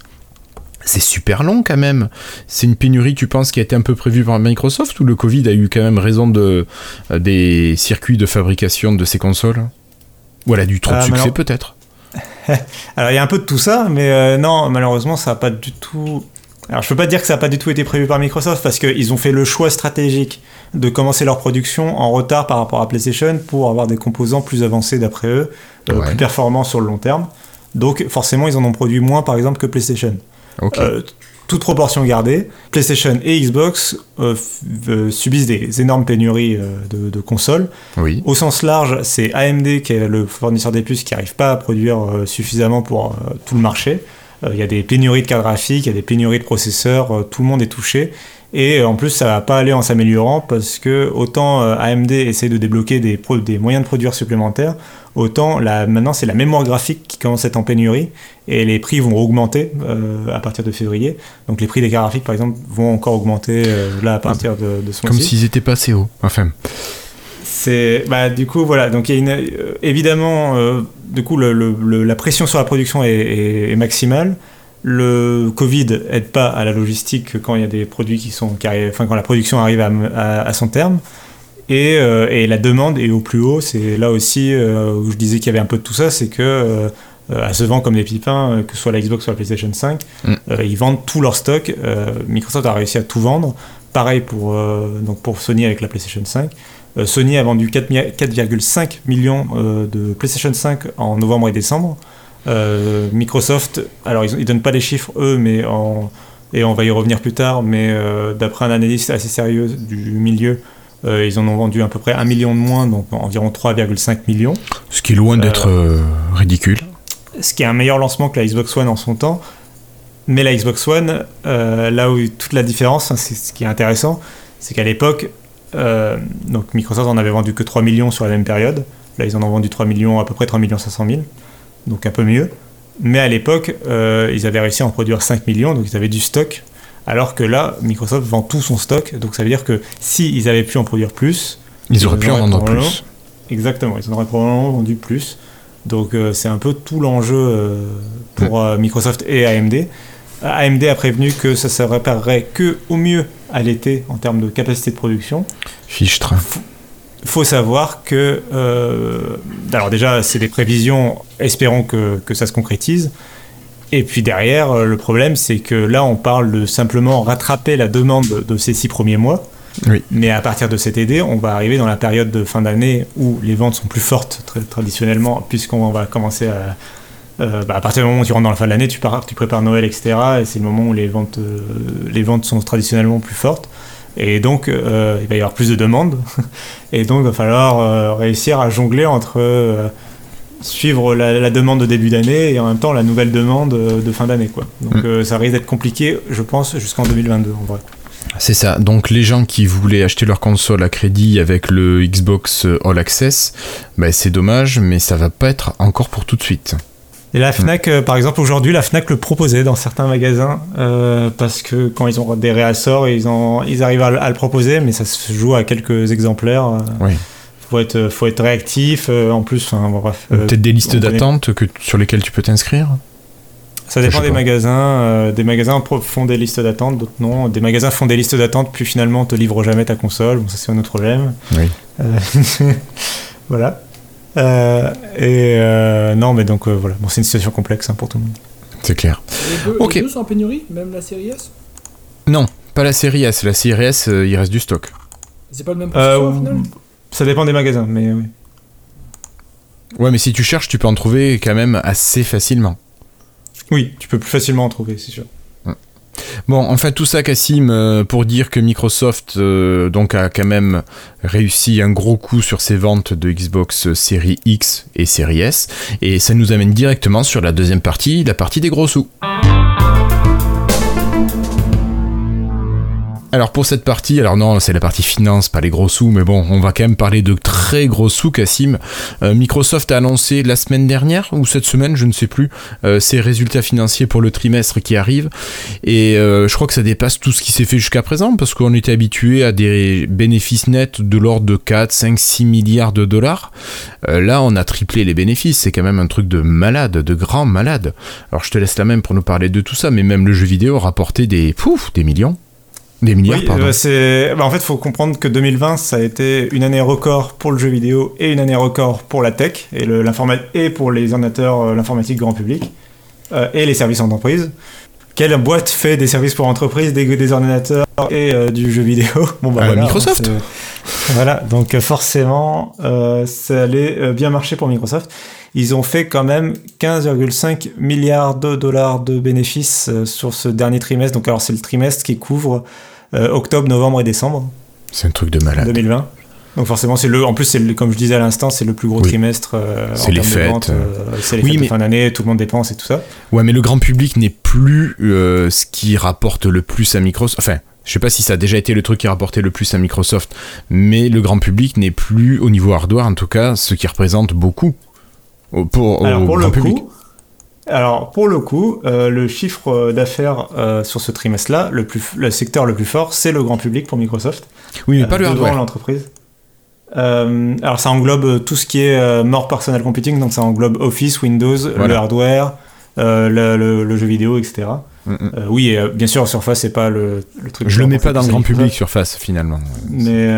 Speaker 1: C'est super long quand même. C'est une pénurie, tu penses, qui a été un peu prévue par Microsoft ou le Covid a eu quand même raison de, euh, des circuits de fabrication de ces consoles? Ou elle a du trop de euh, succès peut-être
Speaker 2: Alors il y a un peu de tout ça, mais euh, non, malheureusement ça n'a pas du tout... Alors je peux pas dire que ça n'a pas du tout été prévu par Microsoft parce qu'ils ont fait le choix stratégique de commencer leur production en retard par rapport à PlayStation pour avoir des composants plus avancés d'après eux, euh, plus performants sur le long terme. Donc forcément ils en ont produit moins par exemple que PlayStation. Okay toute proportion gardée, PlayStation et Xbox euh, euh, subissent des énormes pénuries euh, de, consoles.
Speaker 1: Oui.
Speaker 2: Au sens large, c'est AMD qui est le fournisseur des puces qui n'arrive pas à produire suffisamment pour tout le marché. Il y a des pénuries de cartes graphiques, il y a des pénuries de processeurs, tout le monde est touché. Et en plus, ça va pas aller en s'améliorant parce que autant AMD essaie de débloquer des, des moyens de produire supplémentaires, autant la, maintenant c'est la mémoire graphique qui commence à être en pénurie et les prix vont augmenter euh, à partir de février. Donc les prix des cartes graphiques par exemple vont encore augmenter euh, là à partir de, de ce
Speaker 1: Comme s'ils étaient pas assez hauts, enfin.
Speaker 2: C'est bah, du coup voilà donc y a une, euh, évidemment du coup le, la pression sur la production est, maximale. Le Covid aide pas à la logistique quand il y a des produits qui sont qui enfin quand la production arrive à, à son terme. Et, et, la demande est au plus haut. C'est là aussi où je disais qu'il y avait un peu de tout ça, c'est que euh, à se vendre comme des pipins, euh, que ce soit la Xbox ou la PlayStation 5. Mm. Euh, ils vendent tout leur stock. Microsoft a réussi à tout vendre. Pareil pour, donc pour Sony avec la PlayStation 5. Sony a vendu 4,5 millions de PlayStation 5 en novembre et décembre. Microsoft, alors ils ne donnent pas les chiffres eux, mais en, et on va y revenir plus tard, mais d'après un analyste assez sérieux du milieu, ils en ont vendu à peu près un million de moins, donc environ 3,5 millions.
Speaker 1: Ce qui est loin d'être ridicule
Speaker 2: ce qui est un meilleur lancement que la Xbox One en son temps. Mais la Xbox One, euh, là où toute la différence, hein, c'est ce qui est intéressant, c'est qu'à l'époque, euh, donc Microsoft en avait vendu que 3 millions sur la même période. Là, ils en ont vendu 3 millions, à peu près 3 millions 500 000, donc un peu mieux. Mais à l'époque, euh, ils avaient réussi à en produire 5 millions, donc ils avaient du stock. Alors que là, Microsoft vend tout son stock, donc ça veut dire que s'ils ils avaient pu en produire plus,
Speaker 1: ils, auraient pu en vendre plus.
Speaker 2: Exactement, ils en auraient probablement vendu plus. Donc euh, c'est un peu tout l'enjeu euh, pour euh, Microsoft et AMD. AMD a prévenu que ça se réparerait que au mieux à l'été en termes de capacité de production.
Speaker 1: Fichtre.
Speaker 2: Il faut savoir que, alors déjà, c'est des prévisions, espérons que, que, ça se concrétise. Et puis derrière, le problème, c'est que là, on parle de simplement rattraper la demande de ces six premiers mois. Mais à partir de cet été, on va arriver dans la période de fin d'année où les ventes sont plus fortes très, traditionnellement, puisqu'on va commencer à... Euh, bah, à partir du moment où tu rentres dans la fin de l'année, tu, tu prépares Noël, etc. Et c'est le moment où les ventes, euh, les ventes sont traditionnellement plus fortes. Et donc, euh, il va y avoir plus de demandes. Et donc, il va falloir réussir à jongler entre suivre la, demande de début d'année et en même temps la nouvelle demande de fin d'année. quoi. Donc mm. ça risque d'être compliqué, je pense, jusqu'en 2022 en vrai.
Speaker 1: C'est ça. Donc les gens qui voulaient acheter leur console à crédit avec le Xbox All Access, bah, c'est dommage, mais ça va pas être encore pour tout de suite.
Speaker 2: Et la Fnac, euh, par exemple, aujourd'hui, la Fnac le proposait dans certains magasins euh, parce que quand ils ont des réassorts, ils, ils arrivent à, le proposer, mais ça se joue à quelques exemplaires. Euh.
Speaker 1: oui.
Speaker 2: Faut être, faut être réactif. en plus, bref.
Speaker 1: Peut-être des listes d'attente que, sur lesquelles tu peux t'inscrire?
Speaker 2: Ça dépend des magasins. des magasins font des listes d'attente, d'autres non. Des magasins font des listes d'attente, puis finalement te livrent jamais ta console. Bon, ça c'est un autre problème.
Speaker 1: Oui.
Speaker 2: voilà. Euh, et euh, non, mais donc euh, voilà, bon, c'est une situation complexe hein, pour tout le monde.
Speaker 1: C'est clair.
Speaker 3: Les deux, ok. sont en pénurie, même la série S?
Speaker 1: Non, pas la série S. La série S, il reste du stock.
Speaker 3: C'est pas le même processeur au final?
Speaker 2: Ça dépend des magasins, mais oui.
Speaker 1: Ouais, mais si tu cherches, tu peux en trouver quand même assez facilement.
Speaker 2: Oui, tu peux plus facilement en trouver, c'est sûr.
Speaker 1: Bon, enfin tout ça, Cassim, euh, pour dire que Microsoft euh, donc a quand même réussi un gros coup sur ses ventes de Xbox Series X et Series S, et ça nous amène directement sur la deuxième partie, la partie des gros sous. Alors pour cette partie, alors non, c'est la partie finance, pas les gros sous, mais bon, on va quand même parler de très gros sous, Cassim. Euh, Microsoft a annoncé la semaine dernière, ou cette semaine, je ne sais plus, euh, ses résultats financiers pour le trimestre qui arrive. Et euh, je crois que ça dépasse tout ce qui s'est fait jusqu'à présent, parce qu'on était habitué à des bénéfices nets de l'ordre de 4, 5, 6 milliards de dollars. là, on a triplé les bénéfices, c'est quand même un truc de malade, de grand malade. Alors je te laisse la même pour nous parler de tout ça, mais même le jeu vidéo a rapporté des, pouf, des millions. Des milliards, pardon.
Speaker 2: Euh, bah, en fait, il faut comprendre que 2020, ça a été une année record pour le jeu vidéo et une année record pour la tech et, le, et pour les ordinateurs, euh, l'informatique grand public euh, et les services entreprises. Quelle boîte fait des services pour entreprises, des, des ordinateurs et du jeu vidéo?
Speaker 1: Bon, bah, Microsoft
Speaker 2: Voilà, donc forcément, ça allait bien marcher pour Microsoft ils ont fait quand même 15,5 milliards de dollars de bénéfices sur ce dernier trimestre. Donc alors c'est le trimestre qui couvre euh, octobre, novembre et décembre.
Speaker 1: C'est un truc de malade.
Speaker 2: 2020. Donc forcément, c'est le, en plus, c'est comme je disais à l'instant, c'est le plus gros trimestre. Euh,
Speaker 1: c'est les fêtes.
Speaker 2: Euh, c'est les fêtes de fin d'année, tout le monde dépense et tout ça.
Speaker 1: Ouais, mais le grand public n'est plus ce qui rapporte le plus à Microsoft. Enfin, je sais pas si ça a déjà été le truc qui rapportait le plus à Microsoft, mais le grand public n'est plus au niveau hardware, en tout cas, ce qui représente beaucoup pour,
Speaker 2: Alors, pour le public. Alors pour le coup, euh, le chiffre d'affaires euh, sur ce trimestre-là, le, plus, le secteur le plus fort, c'est le grand public pour Microsoft.
Speaker 1: Oui, mais pas le euh, hardware.
Speaker 2: l'entreprise. alors ça englobe tout ce qui est more personal computing, donc ça englobe Office, Windows, le hardware, le, jeu vidéo, etc. Mm, mm. oui, bien sûr, Surface, c'est pas le, truc.
Speaker 1: Je le mets pas dans le grand public, Surface, finalement.
Speaker 2: Mais,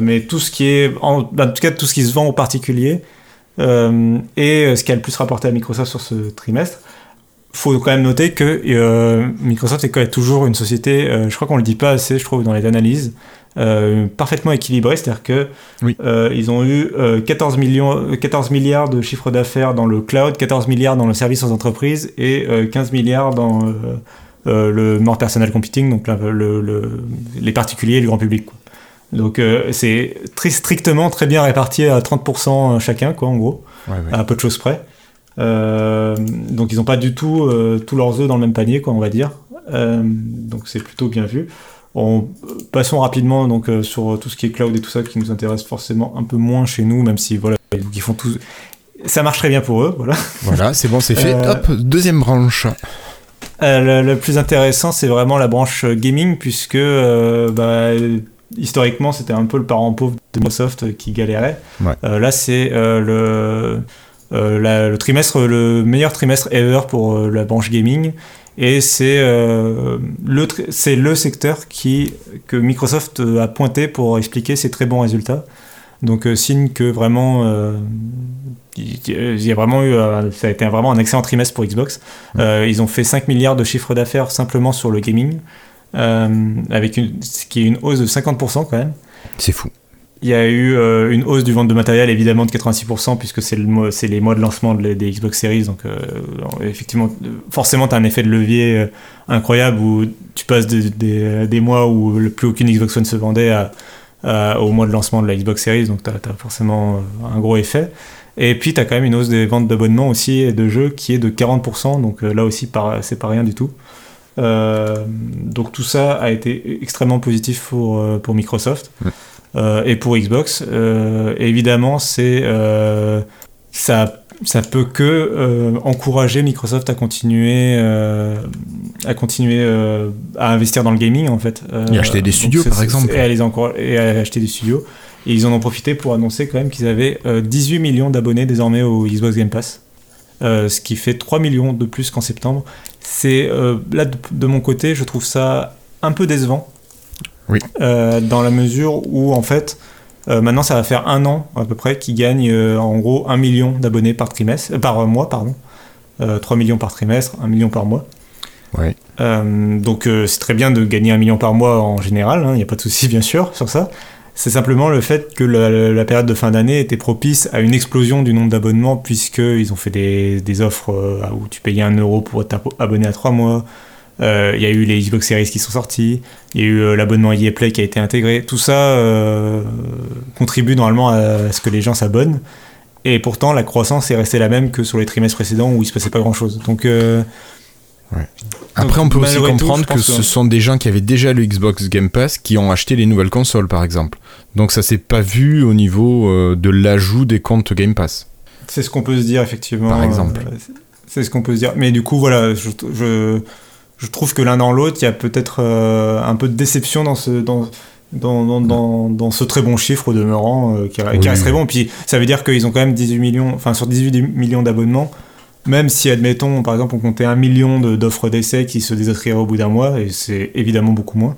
Speaker 2: mais tout ce qui est, en, en, tout cas, tout ce qui se vend aux particuliers, euh, et euh, ce qui a le plus rapporté à Microsoft sur ce trimestre. Faut quand même noter que euh, Microsoft est quand même toujours une société, je crois qu'on le dit pas assez, je trouve, dans les analyses, parfaitement équilibrée, c'est-à-dire que ils ont eu 14, millions, 14 milliards de chiffre d'affaires dans le cloud, 14 milliards dans le service aux entreprises et 15 milliards dans le more personal computing, donc les particuliers et le grand public. Donc euh, c'est très strictement très bien réparti à 30% chacun, quoi, en gros, à peu de choses près. Euh, donc ils n'ont pas du tout euh, tous leurs œufs dans le même panier, quoi, on va dire. donc c'est plutôt bien vu. On, passons rapidement donc sur tout ce qui est cloud et tout ça qui nous intéresse forcément un peu moins chez nous, même si voilà, ils font tout. Ça marche très bien pour eux, voilà.
Speaker 1: Voilà, c'est bon, c'est fait. Hop, deuxième branche.
Speaker 2: le, plus intéressant, c'est vraiment la branche gaming, puisque bah, historiquement, c'était un peu le parent pauvre de Microsoft qui galérait. Euh, là, c'est euh, le, le trimestre, le meilleur trimestre ever pour euh, la branche gaming. Et c'est le, c'est le secteur qui, que Microsoft a pointé pour expliquer ses très bons résultats. Donc, signe que vraiment, il y a vraiment eu, ça a été vraiment un excellent trimestre pour Xbox. ils ont fait 5 milliards de chiffre d'affaires simplement sur le gaming. Euh, avec une, ce qui est une hausse de 50% quand même.
Speaker 1: C'est fou.
Speaker 2: Il y a eu euh, une hausse du vente de matériel évidemment de 86% puisque c'est le, les mois de lancement des Xbox Series. Donc euh, effectivement, forcément, tu as un effet de levier incroyable où tu passes des mois où plus aucune Xbox One se vendait à, au mois de lancement de la Xbox Series. Donc tu as, forcément un gros effet. Et puis, tu as quand même une hausse des ventes d'abonnements aussi et de jeux qui est de 40%, donc là aussi, c'est pas rien du tout. Donc tout ça a été extrêmement positif pour, pour Microsoft et pour Xbox. évidemment, c'est ça ça peut que euh, encourager Microsoft à continuer euh, à continuer euh, à investir dans le gaming en fait.
Speaker 1: Et acheter des studios par exemple.
Speaker 2: et à, les et à acheter des studios. Et ils en ont profité pour annoncer quand même qu'ils avaient 18 millions d'abonnés désormais au Xbox Game Pass ce qui fait 3 millions de plus qu'en septembre c'est là de, mon côté je trouve ça un peu décevant
Speaker 1: oui.
Speaker 2: dans la mesure où en fait euh, maintenant, ça va faire un an à peu près qu'ils gagnent euh, en gros un million d'abonnés par trimestre, euh, par mois, pardon. 3 millions par trimestre, 1 million par mois.
Speaker 1: Ouais.
Speaker 2: donc c'est très bien de gagner un million par mois en général, il hein, n'y a pas de souci bien sûr sur ça. C'est simplement le fait que la, période de fin d'année était propice à une explosion du nombre d'abonnements puisqu'ils ont fait des, offres où tu payais un euro pour t'abonner à 3 mois, euh, il y a eu les Xbox Series qui sont sortis, il y a eu euh, l'abonnement EA Play qui a été intégré. Tout ça euh, contribue normalement à ce que les gens s'abonnent. Et pourtant, la croissance est restée la même que sur les trimestres précédents où il se passait pas grand chose. Donc,
Speaker 1: Après, on peut aussi comprendre que ce sont des gens qui avaient déjà le Xbox Game Pass qui ont acheté les nouvelles consoles, par exemple. Donc, ça s'est pas vu au niveau de l'ajout des comptes Game Pass.
Speaker 2: C'est ce qu'on peut se dire, effectivement.
Speaker 1: Par exemple.
Speaker 2: c'est ce qu'on peut se dire. Mais du coup, voilà, je je trouve que l'un dans l'autre, il y a peut-être euh, un peu de déception dans ce, dans, dans, dans, dans, ce très bon chiffre au demeurant, euh, qui, reste très bon. Puis ça veut dire qu'ils ont quand même 18 millions, enfin sur 18 millions d'abonnements, même si, admettons, par exemple, on comptait un million d'offres d'essai qui se désinscriraient au bout d'un mois, et c'est évidemment beaucoup moins,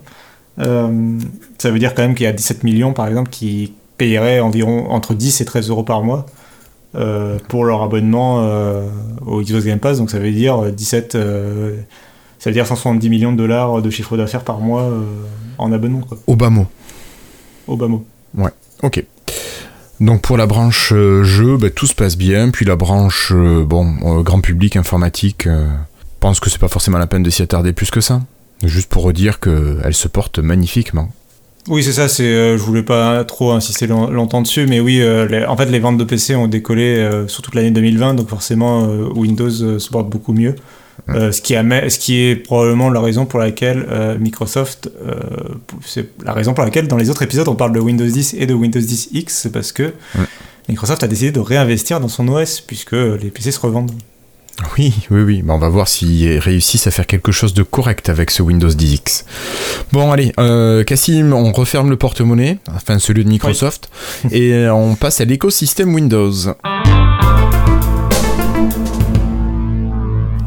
Speaker 2: euh, ça veut dire quand même qu'il y a 17 millions, par exemple, qui payeraient environ entre 10 et 13 euros par mois. pour leur abonnement au Xbox Game Pass, donc ça veut dire 17, ça veut dire 170 millions de dollars de chiffre d'affaires par mois euh, en abonnement. Quoi.
Speaker 1: Au bas mot.
Speaker 2: Au bas mot.
Speaker 1: Ouais, ok. Donc pour la branche euh, jeu, bah, tout se passe bien. Puis la branche euh, bon grand public informatique, pense que c'est pas forcément la peine de s'y attarder plus que ça. Juste pour redire qu'elle se porte magnifiquement.
Speaker 2: Oui, c'est ça. C'est, je voulais pas trop insister longtemps dessus, mais oui, en fait, les ventes de PC ont décollé sur toute l'année 2020, donc forcément, Windows se porte beaucoup mieux. Euh, ce, qui ce qui est probablement la raison pour laquelle euh, Microsoft, euh, c'est la raison pour laquelle dans les autres épisodes on parle de Windows 10 et de Windows 10 X, c'est parce que Microsoft a décidé de réinvestir dans son OS puisque les PC se revendent.
Speaker 1: Oui, oui, oui. on va voir s'ils réussissent à faire quelque chose de correct avec ce Windows 10X. Bon, allez, Cassim, on referme le porte-monnaie, enfin celui de Microsoft, et on passe à l'écosystème Windows.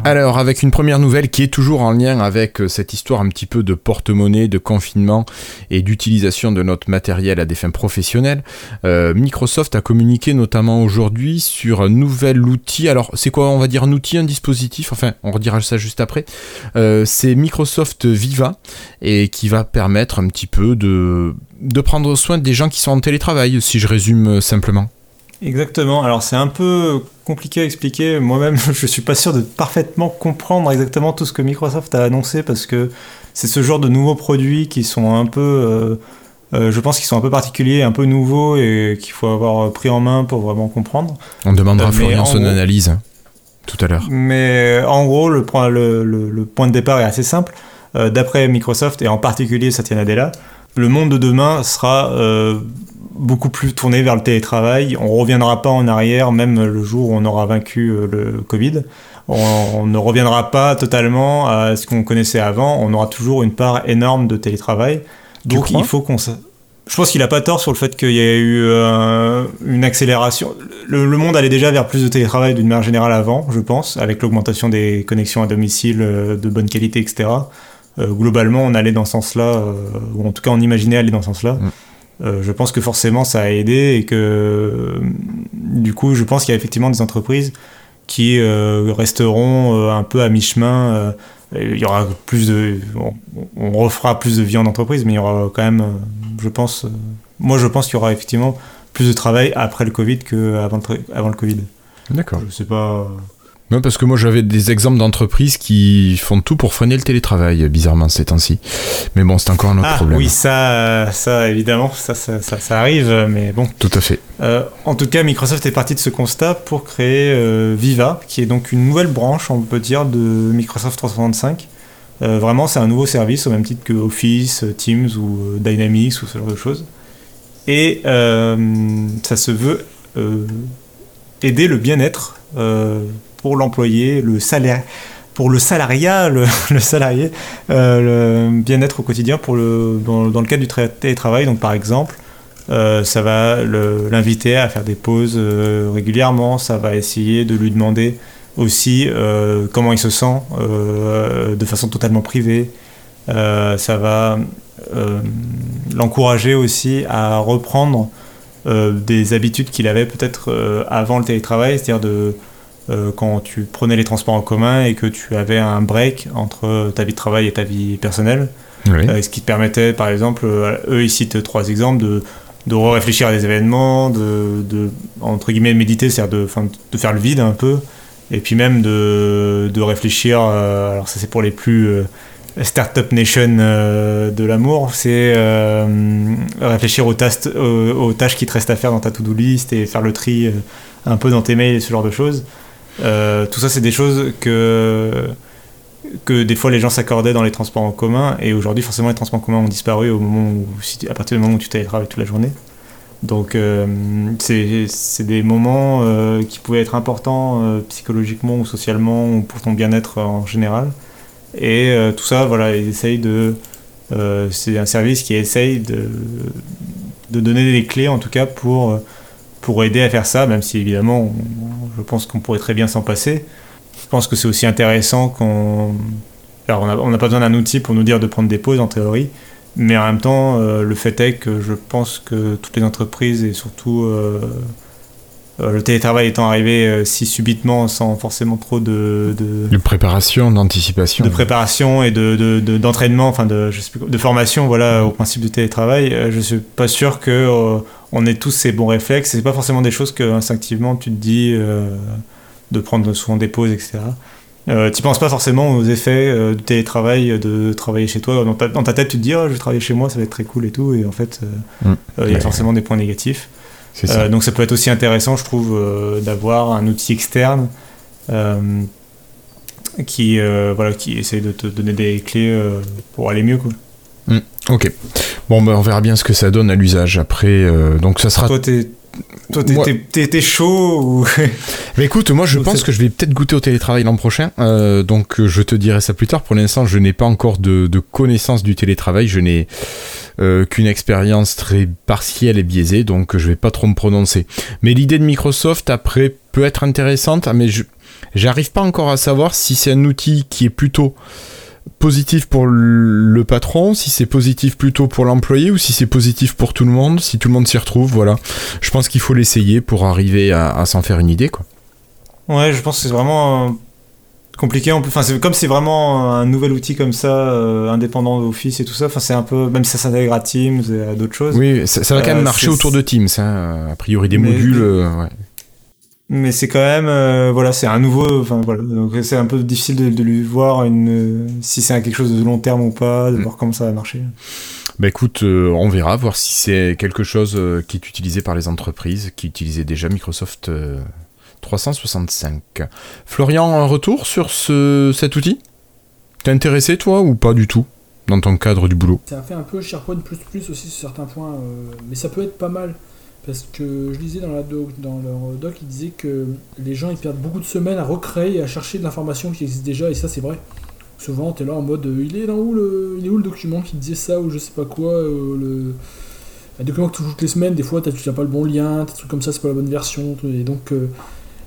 Speaker 1: Alors, avec une première nouvelle qui est toujours en lien avec euh, cette histoire un petit peu de porte-monnaie, de confinement et d'utilisation de notre matériel à des fins professionnelles, euh, Microsoft a communiqué notamment aujourd'hui sur un nouvel outil. Alors, c'est quoi On va dire un outil, un dispositif? Enfin, on redira ça juste après. Euh, c'est Microsoft Viva et qui va permettre un petit peu de, de prendre soin des gens qui sont en télétravail, si je résume simplement.
Speaker 2: Exactement. Alors c'est un peu compliqué à expliquer. Moi-même, je suis pas sûr de parfaitement comprendre exactement tout ce que Microsoft a annoncé parce que c'est ce genre de nouveaux produits qui sont un peu, euh, euh, je pense qu'ils sont un peu particuliers, un peu nouveaux et qu'il faut avoir pris en main pour vraiment comprendre.
Speaker 1: On demandera à euh, Florian son analyse hein, tout à l'heure.
Speaker 2: Mais en gros, le point, le, point de départ est assez simple. D'après Microsoft et en particulier Satya Nadella, le monde de demain sera beaucoup plus tourné vers le télétravail. On ne reviendra pas en arrière, même le jour où on aura vaincu euh, le Covid. On, ne reviendra pas totalement à ce qu'on connaissait avant. On aura toujours une part énorme de télétravail. Donc il faut qu'on je pense qu'il n'a pas tort sur le fait qu'il y a eu euh, une accélération. Le, monde allait déjà vers plus de télétravail d'une manière générale avant, je pense, avec l'augmentation des connexions à domicile euh, de bonne qualité, etc. globalement, on allait dans ce sens-là, ou en tout cas on imaginait aller dans ce sens-là. Mm. Euh, je pense que forcément ça a aidé et que du coup je pense qu'il y a effectivement des entreprises qui euh, resteront euh, un peu à mi-chemin. il y aura plus de, on, refera plus de vie en entreprise, mais il y aura quand même, je pense, moi je pense qu'il y aura effectivement plus de travail après le Covid qu'avant avant le Covid.
Speaker 1: D'accord.
Speaker 2: Je sais pas.
Speaker 1: Non, parce que moi j'avais des exemples d'entreprises qui font tout pour freiner le télétravail, bizarrement ces temps-ci. Mais bon, c'est encore un autre
Speaker 2: ah,
Speaker 1: problème.
Speaker 2: Oui, ça, ça évidemment, ça, ça, ça, arrive, mais bon.
Speaker 1: Tout à fait.
Speaker 2: Euh, en tout cas, Microsoft est parti de ce constat pour créer euh, Viva, qui est donc une nouvelle branche, on peut dire, de Microsoft 365. Euh, vraiment, c'est un nouveau service au même titre que Office, Teams ou Dynamics ou ce genre de choses. Et ça se veut aider le bien-être pour l'employé, le salaire, pour le salariat, le, salarié, euh, le bien-être au quotidien pour le, dans, le cadre du télétravail. Donc par exemple, euh, ça va l'inviter à faire des pauses euh, régulièrement, ça va essayer de lui demander aussi comment il se sent de façon totalement privée. ça va l'encourager aussi à reprendre des habitudes qu'il avait peut-être avant le télétravail, c'est-à-dire de euh, quand tu prenais les transports en commun et que tu avais un break entre ta vie de travail et ta vie personnelle. Euh, ce qui te permettait, par exemple, euh, eux ils citent trois exemples de, de réfléchir à des événements, de, de entre guillemets méditer, c'est-à-dire de, de faire le vide un peu, et puis même de, de réfléchir, alors ça c'est pour les plus Startup Nation de l'amour, c'est réfléchir aux, tâches, aux, tâches qui te restent à faire dans ta to-do list et faire le tri un peu dans tes mails et ce genre de choses. Euh, tout ça, c'est des choses que, que des fois les gens s'accordaient dans les transports en commun. Et aujourd'hui, forcément, les transports en commun ont disparu au moment à partir du moment où tu télétravailles toute la journée. Donc, euh, c'est des moments euh, qui pouvaient être importants psychologiquement ou socialement ou pour ton bien-être en général. Et tout ça, voilà, ils essayent de. c'est un service qui essaye de, de donner des clés, en tout cas, pour pour aider à faire ça, même si évidemment, je pense qu'on pourrait très bien s'en passer. Je pense que c'est aussi intéressant qu'on. Alors, on n'a pas besoin d'un outil pour nous dire de prendre des pauses en théorie, mais en même temps, euh, le fait est que je pense que toutes les entreprises et surtout euh, euh, le télétravail étant arrivé si subitement sans forcément trop de.
Speaker 1: De, préparation, d'anticipation.
Speaker 2: De préparation et de, d'entraînement, enfin de, de formation voilà, au principe du télétravail, je suis pas sûr que on ait tous ces bons réflexes. C'est pas forcément des choses que instinctivement tu te dis euh, de prendre souvent des pauses, etc. Euh, tu penses pas forcément aux effets euh, du télétravail, de travailler chez toi. Dans ta, tête, tu te dis, oh, je vais travailler chez moi, ça va être très cool et tout. Et en fait, mm. il y a forcément des points négatifs. donc ça peut être aussi intéressant, je trouve, d'avoir un outil externe qui, voilà, qui essaie de te donner des clés pour aller mieux. Quoi.
Speaker 1: Ok. Bon, ben, on verra bien ce que ça donne à l'usage après. Euh, donc ça sera.
Speaker 2: Toi, t'es. Toi, t'es chaud ou...
Speaker 1: Mais écoute, moi, je pense que je vais peut-être goûter au télétravail l'an prochain. Euh, donc, je te dirai ça plus tard. Pour l'instant, je n'ai pas encore de, de connaissance du télétravail. Je n'ai euh, qu'une expérience très partielle et biaisée, donc je vais pas trop me prononcer. Mais l'idée de Microsoft, après, peut être intéressante, mais je j'arrive pas encore à savoir si c'est un outil qui est plutôt positif pour le patron, si c'est positif plutôt pour l'employé ou si c'est positif pour tout le monde, si tout le monde s'y retrouve, voilà. Je pense qu'il faut l'essayer pour arriver à, s'en faire une idée, quoi.
Speaker 2: Ouais, je pense que c'est vraiment euh, compliqué. Enfin, c'est comme c'est vraiment un nouvel outil comme ça, euh, indépendant d'Office et tout ça. Enfin, c'est un peu, même si ça s'intègre à Teams et à d'autres choses.
Speaker 1: Oui, ça, va quand même euh, marcher autour de Teams. Hein. A priori, des modules. ouais
Speaker 2: mais c'est quand même euh, voilà c'est un nouveau enfin voilà. Donc c'est un peu difficile de, lui voir une si c'est quelque chose de long terme ou pas de mm. voir comment ça va marcher.
Speaker 1: Bah écoute euh, on verra voir si c'est quelque chose euh, qui est utilisé par les entreprises qui utilisaient déjà Microsoft 365 Florian un retour sur ce cet outil? T'es intéressé toi ou pas du tout dans ton cadre du boulot?
Speaker 3: Ça fait un peu SharePoint plus plus aussi sur certains points mais ça peut être pas mal parce que je lisais dans, la doc, dans leur doc, ils disaient que les gens ils perdent beaucoup de semaines à recréer et à chercher de l'information qui existe déjà, et ça c'est vrai. Souvent, tu es là en mode il est où le, il est où le document qui disait ça ou je sais pas quoi. Euh, le, un document que tu toutes les semaines, des fois tu n'as pas le bon lien, des trucs comme ça, c'est pas la bonne version. Et donc, euh,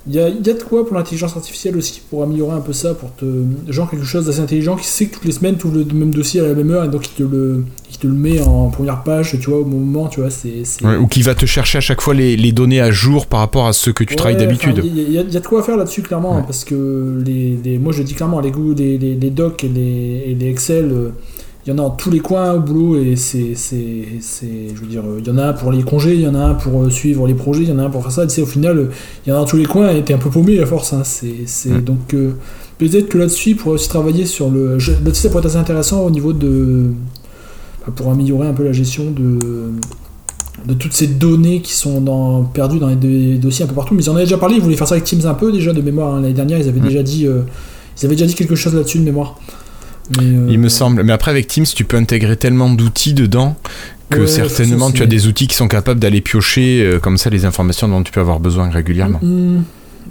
Speaker 3: il y, a, y, a, de quoi pour l'intelligence artificielle aussi pour améliorer un peu ça, pour te. Genre quelque chose d'assez intelligent qui sait que toutes les semaines tu ouvres le même dossier à la même heure et donc il te le, il te le met en première page, tu vois, au moment, tu vois, c'est.
Speaker 1: ou qui va te chercher à chaque fois les, les, données à jour par rapport à ce que tu travailles d'habitude.
Speaker 3: Il y, a de quoi faire là-dessus, clairement, parce que les, les, moi je dis clairement, les, les, les, docs et les, et Excel. Euh, il y en a dans tous les coins au boulot et c'est, je veux dire, il y en a un pour les congés, il y en a un pour euh, suivre les projets, il y en a un pour faire ça. Tu sais, au final, il y en a dans tous les coins et t'es un peu paumé à force. Hein. C'est,
Speaker 1: Mm.
Speaker 3: donc euh, peut-être que là-dessus, il pourrait aussi travailler sur le. je- Là-dessus, ça pourrait être assez intéressant au niveau de, bah, pour améliorer un peu la gestion de de toutes ces données qui sont dans, perdues dans les do- dossiers un peu partout. Mais ils en avaient déjà parlé, ils voulaient faire ça avec Teams un peu déjà de mémoire. hein. L'année dernière, ils avaient
Speaker 1: Mm.
Speaker 3: déjà dit, euh, ils avaient déjà dit quelque chose là-dessus de mémoire. Mais, euh,
Speaker 1: Il me semble. Mais après, avec Teams, tu peux intégrer tellement d'outils dedans que
Speaker 3: Ouais,
Speaker 1: certainement
Speaker 3: ça,
Speaker 1: tu as des outils qui sont capables d'aller piocher euh, comme ça les informations dont tu peux avoir besoin régulièrement.
Speaker 3: Hmm.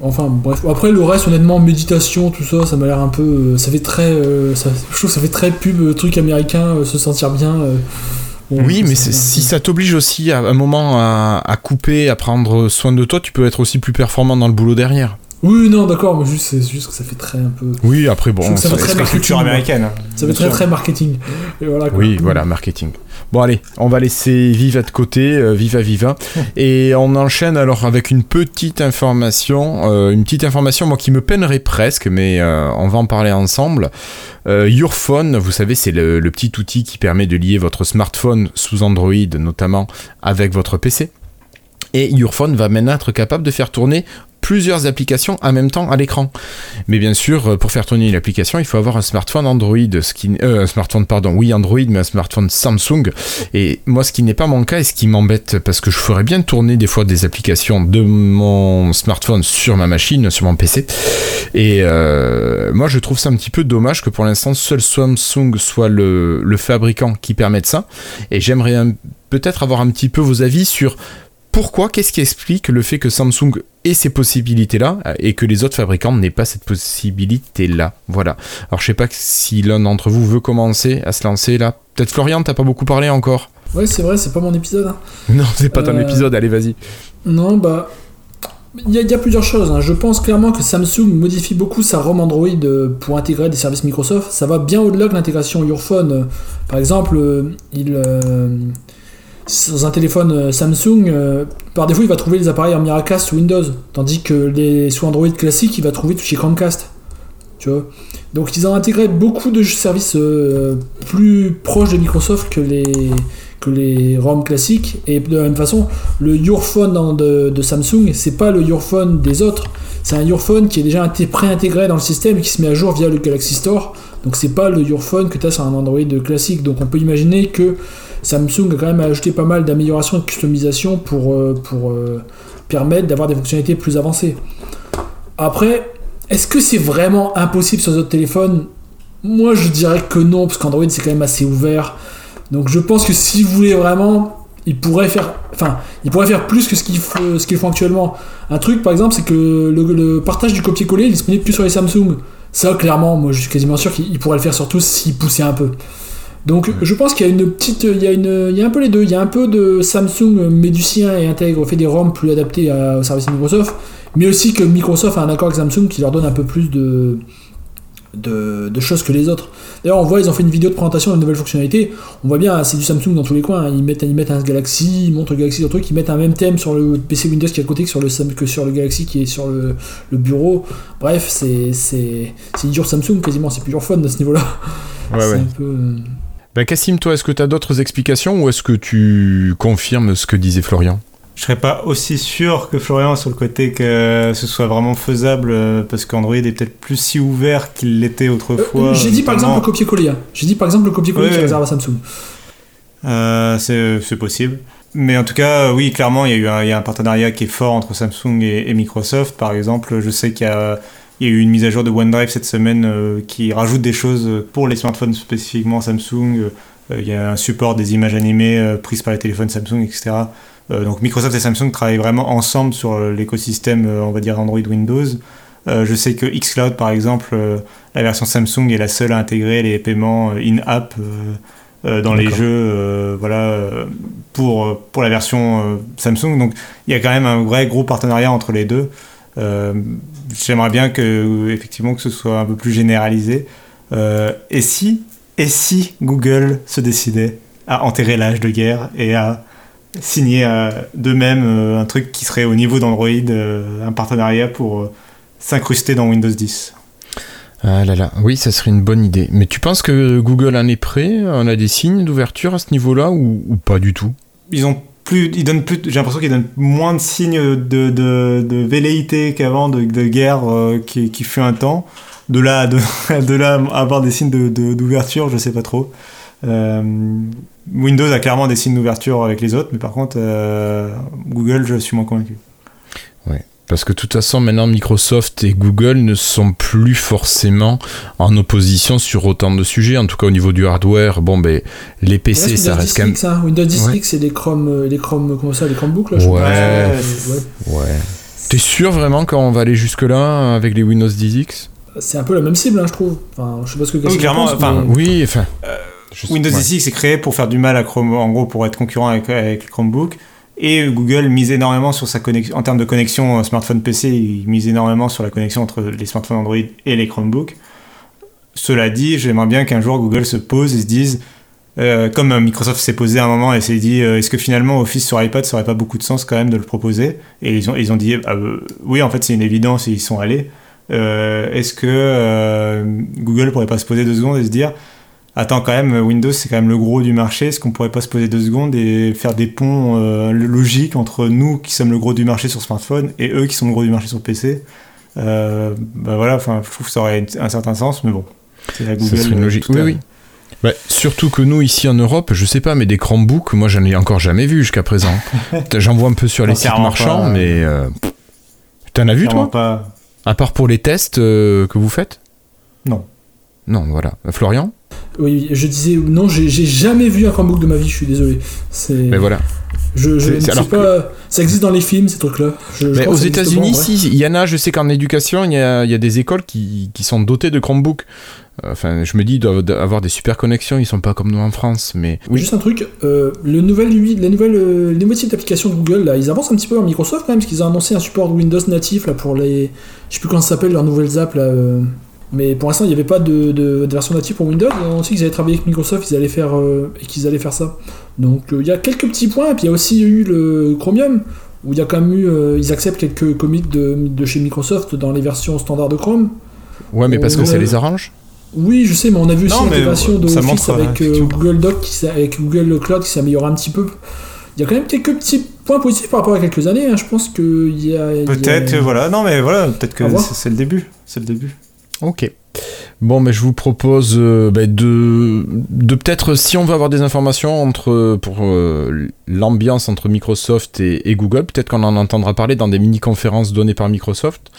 Speaker 3: Enfin bref, après le reste honnêtement, méditation, tout ça, ça m'a l'air un peu... euh, ça fait très... euh, ça, je trouve ça fait très pub, truc américain, se sentir bien. Bon,
Speaker 1: Oui, mais si ça t'oblige aussi à un moment à, à couper, à prendre soin de toi, tu peux être aussi plus performant dans le boulot derrière.
Speaker 3: Oui, non, d'accord, mais juste, c'est juste que ça fait très un peu...
Speaker 1: Oui, après bon.
Speaker 3: Ça va très
Speaker 2: C'est la
Speaker 3: marketing,
Speaker 2: culture américaine. hein.
Speaker 3: Ça fait très très marketing. Et voilà, quoi.
Speaker 1: Oui, voilà, marketing. Bon allez, on va laisser Viva de côté, euh, Viva Viva, et on enchaîne alors avec une petite information, euh, une petite information moi qui me peinerait presque, mais euh, on va en parler ensemble. Your Phone, vous savez, c'est le, le petit outil qui permet de lier votre smartphone sous Android notamment avec votre PC. Et Your Phone va maintenant être capable de faire tourner plusieurs applications en même temps à l'écran. Mais bien sûr, euh, pour faire tourner une application, il faut avoir un smartphone Android, ce qui, euh, un smartphone, pardon, oui Android, mais un smartphone Samsung. Et moi, ce qui n'est pas mon cas et ce qui m'embête, parce que je ferais bien tourner des fois des applications de mon smartphone sur ma machine, sur mon PC. Et euh, moi, je trouve ça un petit peu dommage que pour l'instant, seul Samsung soit le, fabricant qui permette ça. Et j'aimerais peut-être avoir un petit peu vos avis sur pourquoi, qu'est-ce qui explique le fait que Samsung ait ces possibilités-là euh, et que les autres fabricants n'aient pas cette possibilité-là? Voilà. Alors je sais pas si l'un d'entre vous veut commencer à se lancer là. Peut-être Florian, t'as pas beaucoup parlé encore.
Speaker 3: Ouais, c'est vrai, c'est pas mon épisode. hein.
Speaker 1: Non, c'est pas ton
Speaker 3: Euh,
Speaker 1: épisode, allez vas-y.
Speaker 3: Non, bah. Il y, a- il y a plusieurs choses. hein. Je pense clairement que Samsung modifie beaucoup sa ROM Android euh, pour intégrer des services Microsoft. Ça va bien au-delà de l'intégration Your Phone. Euh, Par exemple, il, euh, sur un téléphone euh, Samsung, euh, par défaut, il va trouver les appareils en Miracast sous Windows. Tandis que les, sous Android classique, il va trouver tout chez Chromecast. Tu vois Donc ils ont intégré beaucoup de services euh, plus proches de Microsoft que les, que les ROM classiques. Et de la même façon, le Your Phone dans- de, de Samsung, c'est pas le Your Phone des autres. C'est un Your Phone qui est déjà inté- pré-intégré dans le système et qui se met à jour via le Galaxy Store. Donc c'est pas le Your Phone que tu as sur un Android classique. Donc on peut imaginer que Samsung a quand même ajouté pas mal d'améliorations et de customisation pour, euh, euh, permettre d'avoir des fonctionnalités plus avancées. Après, est-ce que c'est vraiment impossible sur les autres téléphones? Moi je dirais que non, parce qu'Android c'est quand même assez ouvert. Donc je pense que si vous voulez vraiment, ils pourraient faire, enfin, ils pourraient faire plus que ce qu'ils font, actuellement. Un truc par exemple, c'est que le, partage du copier-coller est disponible plus sur les Samsung. Ça clairement, moi je suis quasiment sûr qu'ils pourraient le faire sur tous s'ils poussaient un peu. Donc je pense qu'il y a une petite, il y a une, il y a un peu les deux. Il y a un peu de Samsung met du sien et intègre, fait des ROM plus adaptés à- au service Microsoft, mais aussi que Microsoft a un accord avec Samsung qui leur donne un peu plus de de, de choses que les autres. D'ailleurs, on voit, ils ont fait une vidéo de présentation d'une nouvelle fonctionnalité. On voit bien, c'est du Samsung dans tous les coins. hein. Ils mettent, ils mettent un Galaxy, ils montrent le Galaxy, le truc, ils mettent un même thème sur le PC Windows qui est à côté que sur le, que sur le Galaxy qui est sur le, le bureau. Bref, c'est c'est c'est dur Samsung quasiment, c'est plus dur fun à ce niveau-là.
Speaker 1: Ouais,
Speaker 3: C'est
Speaker 1: ouais.
Speaker 3: un peu.
Speaker 1: Bah, Cassim, toi, est-ce que tu as d'autres explications ou est-ce que tu confirmes ce que disait Florian?
Speaker 2: Je serais pas aussi sûr que Florian sur le côté que ce soit vraiment faisable euh, parce qu'Android est peut-être plus si ouvert qu'il l'était
Speaker 3: euh,
Speaker 2: autrefois.
Speaker 3: J'ai dit par exemple le copier-coller. hein. J'ai dit par exemple le copier-coller
Speaker 2: Ouais,
Speaker 3: qui réservé à Samsung.
Speaker 2: Euh, c'est c'est possible. Mais en tout cas, oui, clairement, il y, a eu un, il y a un partenariat qui est fort entre Samsung et, et Microsoft. Par exemple, je sais qu'il y a, il y a eu une mise à jour de OneDrive cette semaine euh, qui rajoute des choses pour les smartphones spécifiquement Samsung. Euh, il y a un support des images animées euh, prises par les téléphones Samsung, etc. Euh, donc Microsoft et Samsung travaillent vraiment ensemble sur l'écosystème, euh, on va dire Android Windows. Euh, je sais que xCloud, par exemple, euh, la version Samsung est la seule à intégrer les paiements euh, in-app euh, euh, dans les jeux, euh, voilà, euh, pour, euh, pour la version euh, Samsung. Donc il y a quand même un vrai gros partenariat entre les deux. J'aimerais bien que effectivement que ce soit un peu plus généralisé. Euh, et si et si Google se décidait à enterrer l'âge de guerre et à signer euh, d'eux-mêmes euh, un truc qui serait au niveau d'Android, euh, un partenariat pour s'incruster dans Windows 10
Speaker 1: Ah là là, oui, ça serait une bonne idée. Mais tu penses que Google en est prêt On a des signes d'ouverture à ce niveau-là ou, ou pas du tout?
Speaker 2: Ils ont plus, ils donnent plus, j'ai l'impression qu'ils donnent moins de signes de, de, velléité qu'avant, de, guerre euh, qui, fut un temps. De là, de, là avoir des signes d'ouverture, je sais pas trop. Euh, Windows a clairement des signes d'ouverture avec les autres, mais par contre, euh, Google, je suis moins convaincu.
Speaker 1: Parce que de toute façon, maintenant, Microsoft et Google ne sont plus forcément en opposition sur autant de sujets. En tout cas, au niveau du hardware, bon, ben, les PC, ça reste quand même.
Speaker 3: Hein. Windows 10 ouais. X et les Chrome, les Chrome, comment ça, les Chromebooks, là, je
Speaker 1: ouais. ouais. ouais. T'es sûr vraiment qu'on va aller jusque-là avec les Windows 10 X
Speaker 3: C'est un peu la même cible, hein, je trouve. Enfin, je sais pas ce que
Speaker 2: oui, clairement,
Speaker 3: pense,
Speaker 2: enfin,
Speaker 3: mais...
Speaker 1: Oui, enfin.
Speaker 2: Euh, Windows 10 X est créé pour faire du mal à Chrome, en gros, pour être concurrent avec, avec le Chromebook. Et Google mise énormément sur sa connexion, en termes de connexion smartphone-PC, il mise énormément sur la connexion entre les smartphones Android et les Chromebooks. Cela dit, j'aimerais bien qu'un jour Google se pose et se dise, euh, comme Microsoft s'est posé à un moment et s'est dit, euh, est-ce que finalement Office sur iPad, ça aurait pas beaucoup de sens quand même de le proposer? Et ils ont, ils ont dit, ah, euh, oui, en fait, c'est une évidence et ils sont allés. est-ce que Google pourrait pas se poser deux secondes et se dire, attends quand même Windows c'est quand même le gros du marché. Est-ce qu'on pourrait pas se poser deux secondes et faire des ponts euh, logiques entre nous qui sommes le gros du marché sur smartphone et eux qui sont le gros du marché sur PC euh, bah voilà enfin je trouve que ça aurait un certain sens mais bon.
Speaker 1: C'est la Google ça serait une logique oui oui bah, surtout que nous ici en Europe, je sais pas, mais des Chromebooks, moi j'en ai encore jamais vu jusqu'à présent. J'en vois un peu sur les sites marchands, pas, mais euh, t'en as vu toi?
Speaker 2: pas...
Speaker 1: À part pour les tests euh, que vous faites?
Speaker 2: Non.
Speaker 1: Non, voilà. Florian?
Speaker 3: Oui, je disais non, j'ai jamais vu un Chromebook de ma vie, je suis désolé.
Speaker 1: Mais voilà.
Speaker 3: Je, je ne sais pas. Que... Ça existe dans les films, ces trucs-là.
Speaker 1: Mais aux États-Unis, si, il y en a, je sais qu'en éducation, il y a, il y a des écoles qui, qui, sont dotées de Chromebook. Enfin, je me dis, ils doivent avoir des super connexions, ils sont pas comme nous en France, mais...
Speaker 3: Oui. Juste un truc, euh, le nouvel, les nouvelles, euh, les nouveaux types d'applications de Google, là, ils avancent un petit peu en Microsoft quand même, parce qu'ils ont annoncé un support Windows natif, là, pour les... Je sais plus comment ça s'appelle, leurs nouvelles apps, là... Euh... Mais pour l'instant, il n'y avait pas de, de, de, version native pour Windows. On sait qu'ils avaient travaillé avec Microsoft, ils allaient faire euh, et qu'ils allaient faire ça. Donc il euh, y a quelques petits points. Et puis il y a aussi eu le Chromium où il y a quand même eu, euh, ils acceptent quelques commits de, de, chez Microsoft dans les versions standards de Chrome.
Speaker 1: Ouais, mais parce que ça les arrange?
Speaker 3: Oui, je sais, mais on a vu aussi l'intégration de Office avec Google Doc, qui, avec Google Cloud qui s'améliore un petit peu. Il y a quand même quelques petits points positifs par rapport à quelques années. Hein. Je pense qu'il y a.
Speaker 2: Peut-être, voilà. Non, mais voilà, peut-être que c'est le début. C'est le début.
Speaker 1: Ok. Bon, mais je vous propose euh, bah, de, de peut-être, si on veut avoir des informations entre, pour euh, l'ambiance entre Microsoft et, et Google, peut-être qu'on en entendra parler dans des mini-conférences données par Microsoft.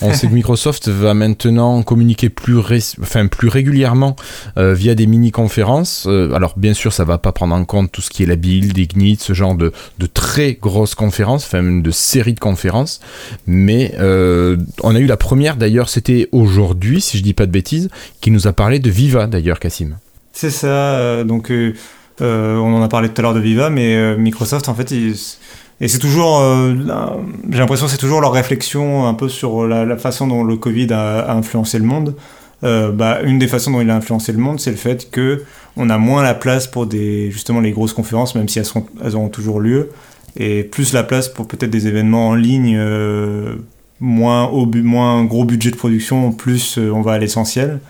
Speaker 1: On sait que Microsoft va maintenant communiquer plus, enfin, plus régulièrement euh, via des mini-conférences. Alors, bien sûr, ça va pas prendre en compte tout ce qui est la build, Ignite, ce genre de, de très grosses conférences, enfin, de séries de conférences. Mais on a eu la première, d'ailleurs, c'était aujourd'hui, si je dis pas de bêtises, qui nous a parlé de Viva, d'ailleurs, Cassim.
Speaker 2: C'est ça, donc euh, on en a parlé tout à l'heure de Viva, mais euh, Microsoft, en fait, et c'est toujours, euh, j'ai l'impression que c'est toujours leur réflexion un peu sur la, façon dont le Covid a, influencé le monde. Euh, bah, une des façons dont il a influencé le monde, c'est le fait que on a moins la place pour justement les grosses conférences, même si elles, auront toujours lieu, et plus la place pour peut-être des événements en ligne, euh, moins, au, moins gros budget de production, plus on va à l'essentiel.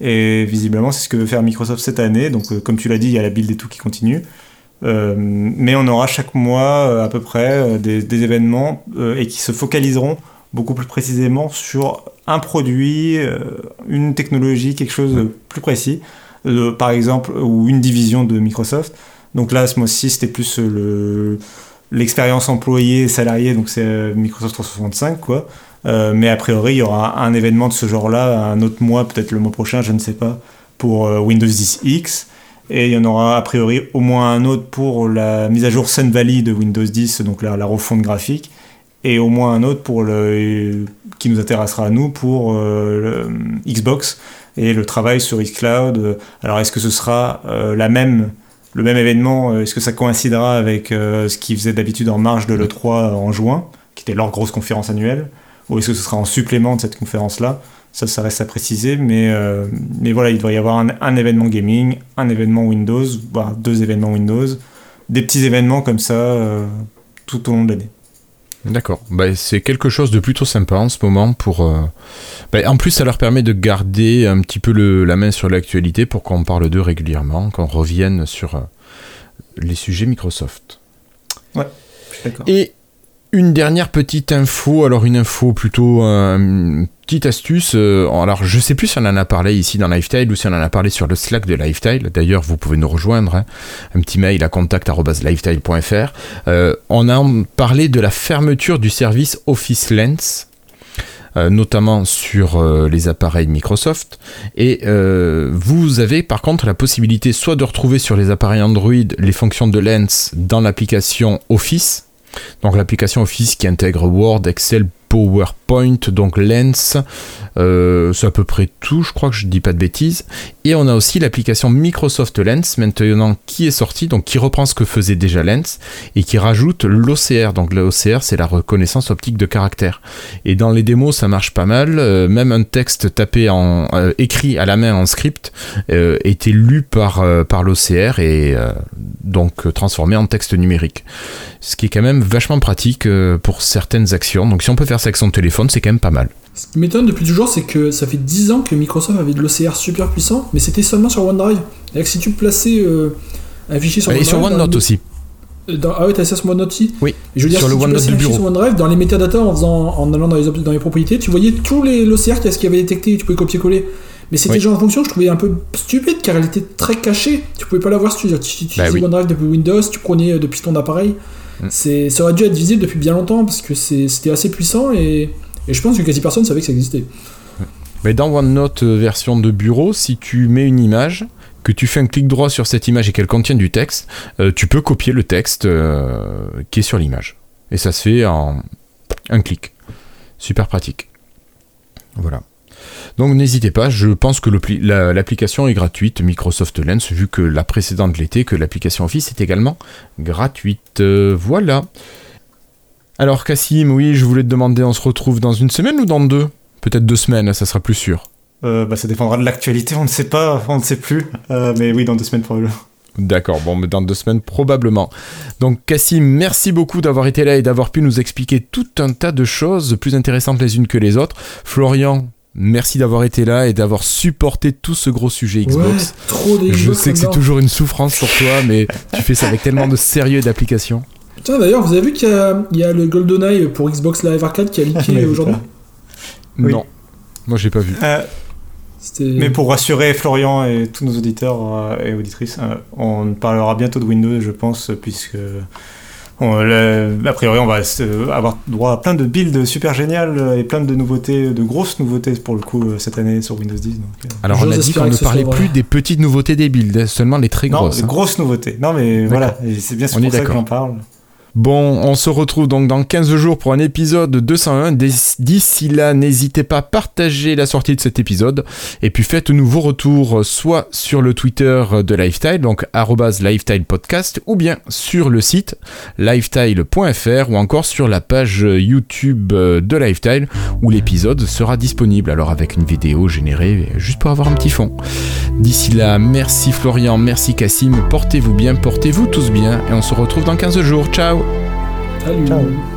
Speaker 2: Et visiblement, c'est ce que veut faire Microsoft cette année. Donc, euh, comme tu l'as dit, il y a la build et tout qui continue. Euh, mais on aura chaque mois euh, à peu près euh, des, événements euh, et qui se focaliseront beaucoup plus précisément sur un produit, euh, une technologie, quelque chose de plus précis, par exemple, ou une division de Microsoft. Donc là, ce mois-ci, c'était plus le l'expérience employée salarié donc c'est Microsoft 365 quoi euh, mais a priori, il y aura un événement de ce genre-là, un autre mois, peut-être le mois prochain, je ne sais pas, pour euh, Windows 10 X. Et il y en aura a priori au moins un autre pour la mise à jour Sun Valley de Windows 10, donc la, la refonte graphique. Et au moins un autre pour le, qui nous intéressera à nous pour euh, Xbox et le travail sur xCloud. Alors est-ce que ce sera euh, la même, le même événement Est-ce que ça coïncidera avec euh, ce qu'ils faisaient d'habitude en marge de l'E3 en juin, qui était leur grosse conférence annuelle ou est-ce que ce sera en supplément de cette conférence-là? Ça, ça reste à préciser, mais, euh, mais voilà, il doit y avoir un, un, événement gaming, un événement Windows, voire deux événements Windows, des petits événements comme ça euh, tout au long de l'année.
Speaker 1: D'accord. Bah, c'est quelque chose de plutôt sympa en ce moment pour. euh, bah, en plus, ça leur permet de garder un petit peu le- la main sur l'actualité pour qu'on parle d'eux régulièrement, qu'on revienne sur euh, les sujets Microsoft.
Speaker 2: Suis d'accord.
Speaker 1: Et une dernière petite info, alors une info plutôt euh, petite astuce. euh, alors je sais plus si on en a parlé ici dans Lifestyle ou si on en a parlé sur le Slack de Lifestyle. D'ailleurs, vous pouvez nous rejoindre. hein. Un petit mail à contact@lifestyle.fr. Euh, on a parlé de la fermeture du service Office Lens. euh, notamment sur les appareils Microsoft. Et vous avez par contre la possibilité soit de retrouver sur les appareils Android les fonctions de Lens dans l'application Office, donc l'application Office qui intègre Word, Excel, PowerPoint, donc Lens, euh, c'est à peu près tout, je crois que je dis pas de bêtises. Et on a aussi l'application Microsoft Lens maintenant qui est sortie, donc qui reprend ce que faisait déjà Lens et qui rajoute l'OCR. Donc l'OCR c'est la reconnaissance optique de caractère. Et dans les démos ça marche pas mal, euh, même un texte tapé en euh, écrit à la main en script était lu par, par l'OCR et donc transformé en texte numérique. Ce qui est quand même vachement pratique pour certaines actions. Donc si on peut faire ça avec son téléphone, c'est quand même pas mal.
Speaker 3: Ce qui m'étonne depuis toujours, c'est que ça fait 10 ans que Microsoft avait de l'OCR super puissant, mais c'était seulement sur OneDrive. C'est-à-dire que si tu plaçais euh, un fichier sur
Speaker 1: Et
Speaker 3: OneDrive.
Speaker 1: sur
Speaker 3: dans
Speaker 1: OneNote
Speaker 3: le-
Speaker 1: aussi.
Speaker 3: euh, dans- ah ouais, t'as ça sur OneNote aussi
Speaker 1: Oui,
Speaker 3: Et je veux dire,
Speaker 1: sur
Speaker 3: si
Speaker 1: le
Speaker 3: tu
Speaker 1: OneNote
Speaker 3: plaçais un fichier sur OneDrive, dans les métadatas, en, faisant, en allant dans les, dans les propriétés, tu voyais tous les l'OCR qu'est-ce qu'il avait détecté et tu pouvais copier-coller. Mais c'était
Speaker 1: Oui.
Speaker 3: genre en fonction, je trouvais un peu stupide car elle était très cachée. Tu pouvais pas la voir si tu, tu utilisais
Speaker 1: Bah oui.
Speaker 3: OneDrive depuis Windows, tu prenais euh, depuis ton appareil.
Speaker 1: Mm.
Speaker 3: Ça aurait dû être visible depuis bien longtemps parce que c'était assez puissant et, et je pense que quasi personne savait que ça existait.
Speaker 1: Mais dans OneNote euh, version de bureau, si tu mets une image, que tu fais un clic droit sur cette image et qu'elle contient du texte, euh, tu peux copier le texte euh, qui est sur l'image. Et ça se fait en un clic. Super pratique. Voilà. Donc n'hésitez pas, je pense que l'application est gratuite, Microsoft Lens, vu que la précédente l'était, que l'application Office est également gratuite. Voilà. Alors Cassim, oui, je voulais te demander, on se retrouve dans une semaine ou dans deux? Peut-être deux semaines, ça sera plus sûr.
Speaker 2: Euh, bah, ça dépendra de l'actualité, on ne sait pas, on ne sait plus. Euh, mais oui, dans deux semaines probablement.
Speaker 1: D'accord, bon, mais dans deux semaines probablement. Donc Cassim, merci beaucoup d'avoir été là et d'avoir pu nous expliquer tout un tas de choses plus intéressantes les unes que les autres. Florian, merci d'avoir été là et d'avoir supporté tout ce gros sujet Xbox.
Speaker 3: Ouais, trop des
Speaker 1: Je sais que c'est toujours une souffrance pour toi, mais tu fais ça avec tellement de sérieux et d'application.
Speaker 3: Tiens, d'ailleurs, vous avez vu qu'il y a, il y a le GoldenEye pour Xbox Live Arcade qui a leaké aujourd'hui
Speaker 2: Oui.
Speaker 1: Non, moi j'ai pas vu.
Speaker 2: Euh, mais pour rassurer Florian et tous nos auditeurs euh, et auditrices, euh, on parlera bientôt de Windows, je pense, puisque on, le- a priori on va avoir droit à plein de builds super géniales et plein de nouveautés, de grosses nouveautés pour le coup euh, cette année sur Windows 10. Donc, euh,
Speaker 1: Alors on a dit qu'on ne parlait
Speaker 3: vrai.
Speaker 1: plus des petites nouveautés des builds, seulement les très
Speaker 2: non,
Speaker 1: grosses.
Speaker 2: de
Speaker 1: hein.
Speaker 2: grosses nouveautés. Non mais voilà, c'est bien
Speaker 1: est
Speaker 2: pour ça que j'en parle.
Speaker 1: Bon, on se retrouve donc dans 15 jours pour un épisode 201. D'ici là, n'hésitez pas à partager la sortie de cet épisode. Et puis faites-nous vos retours soit sur le Twitter de Lifestyle, donc arrobase Lifestyle Podcast, ou bien sur le site lifestyle.fr ou encore sur la page YouTube de Lifestyle où l'épisode sera disponible. Alors avec une vidéo générée juste pour avoir un petit fond. D'ici là, merci Florian, merci Cassim, portez-vous bien, portez-vous tous bien et on se retrouve dans 15 jours. Ciao
Speaker 3: Salut.
Speaker 2: Ciao.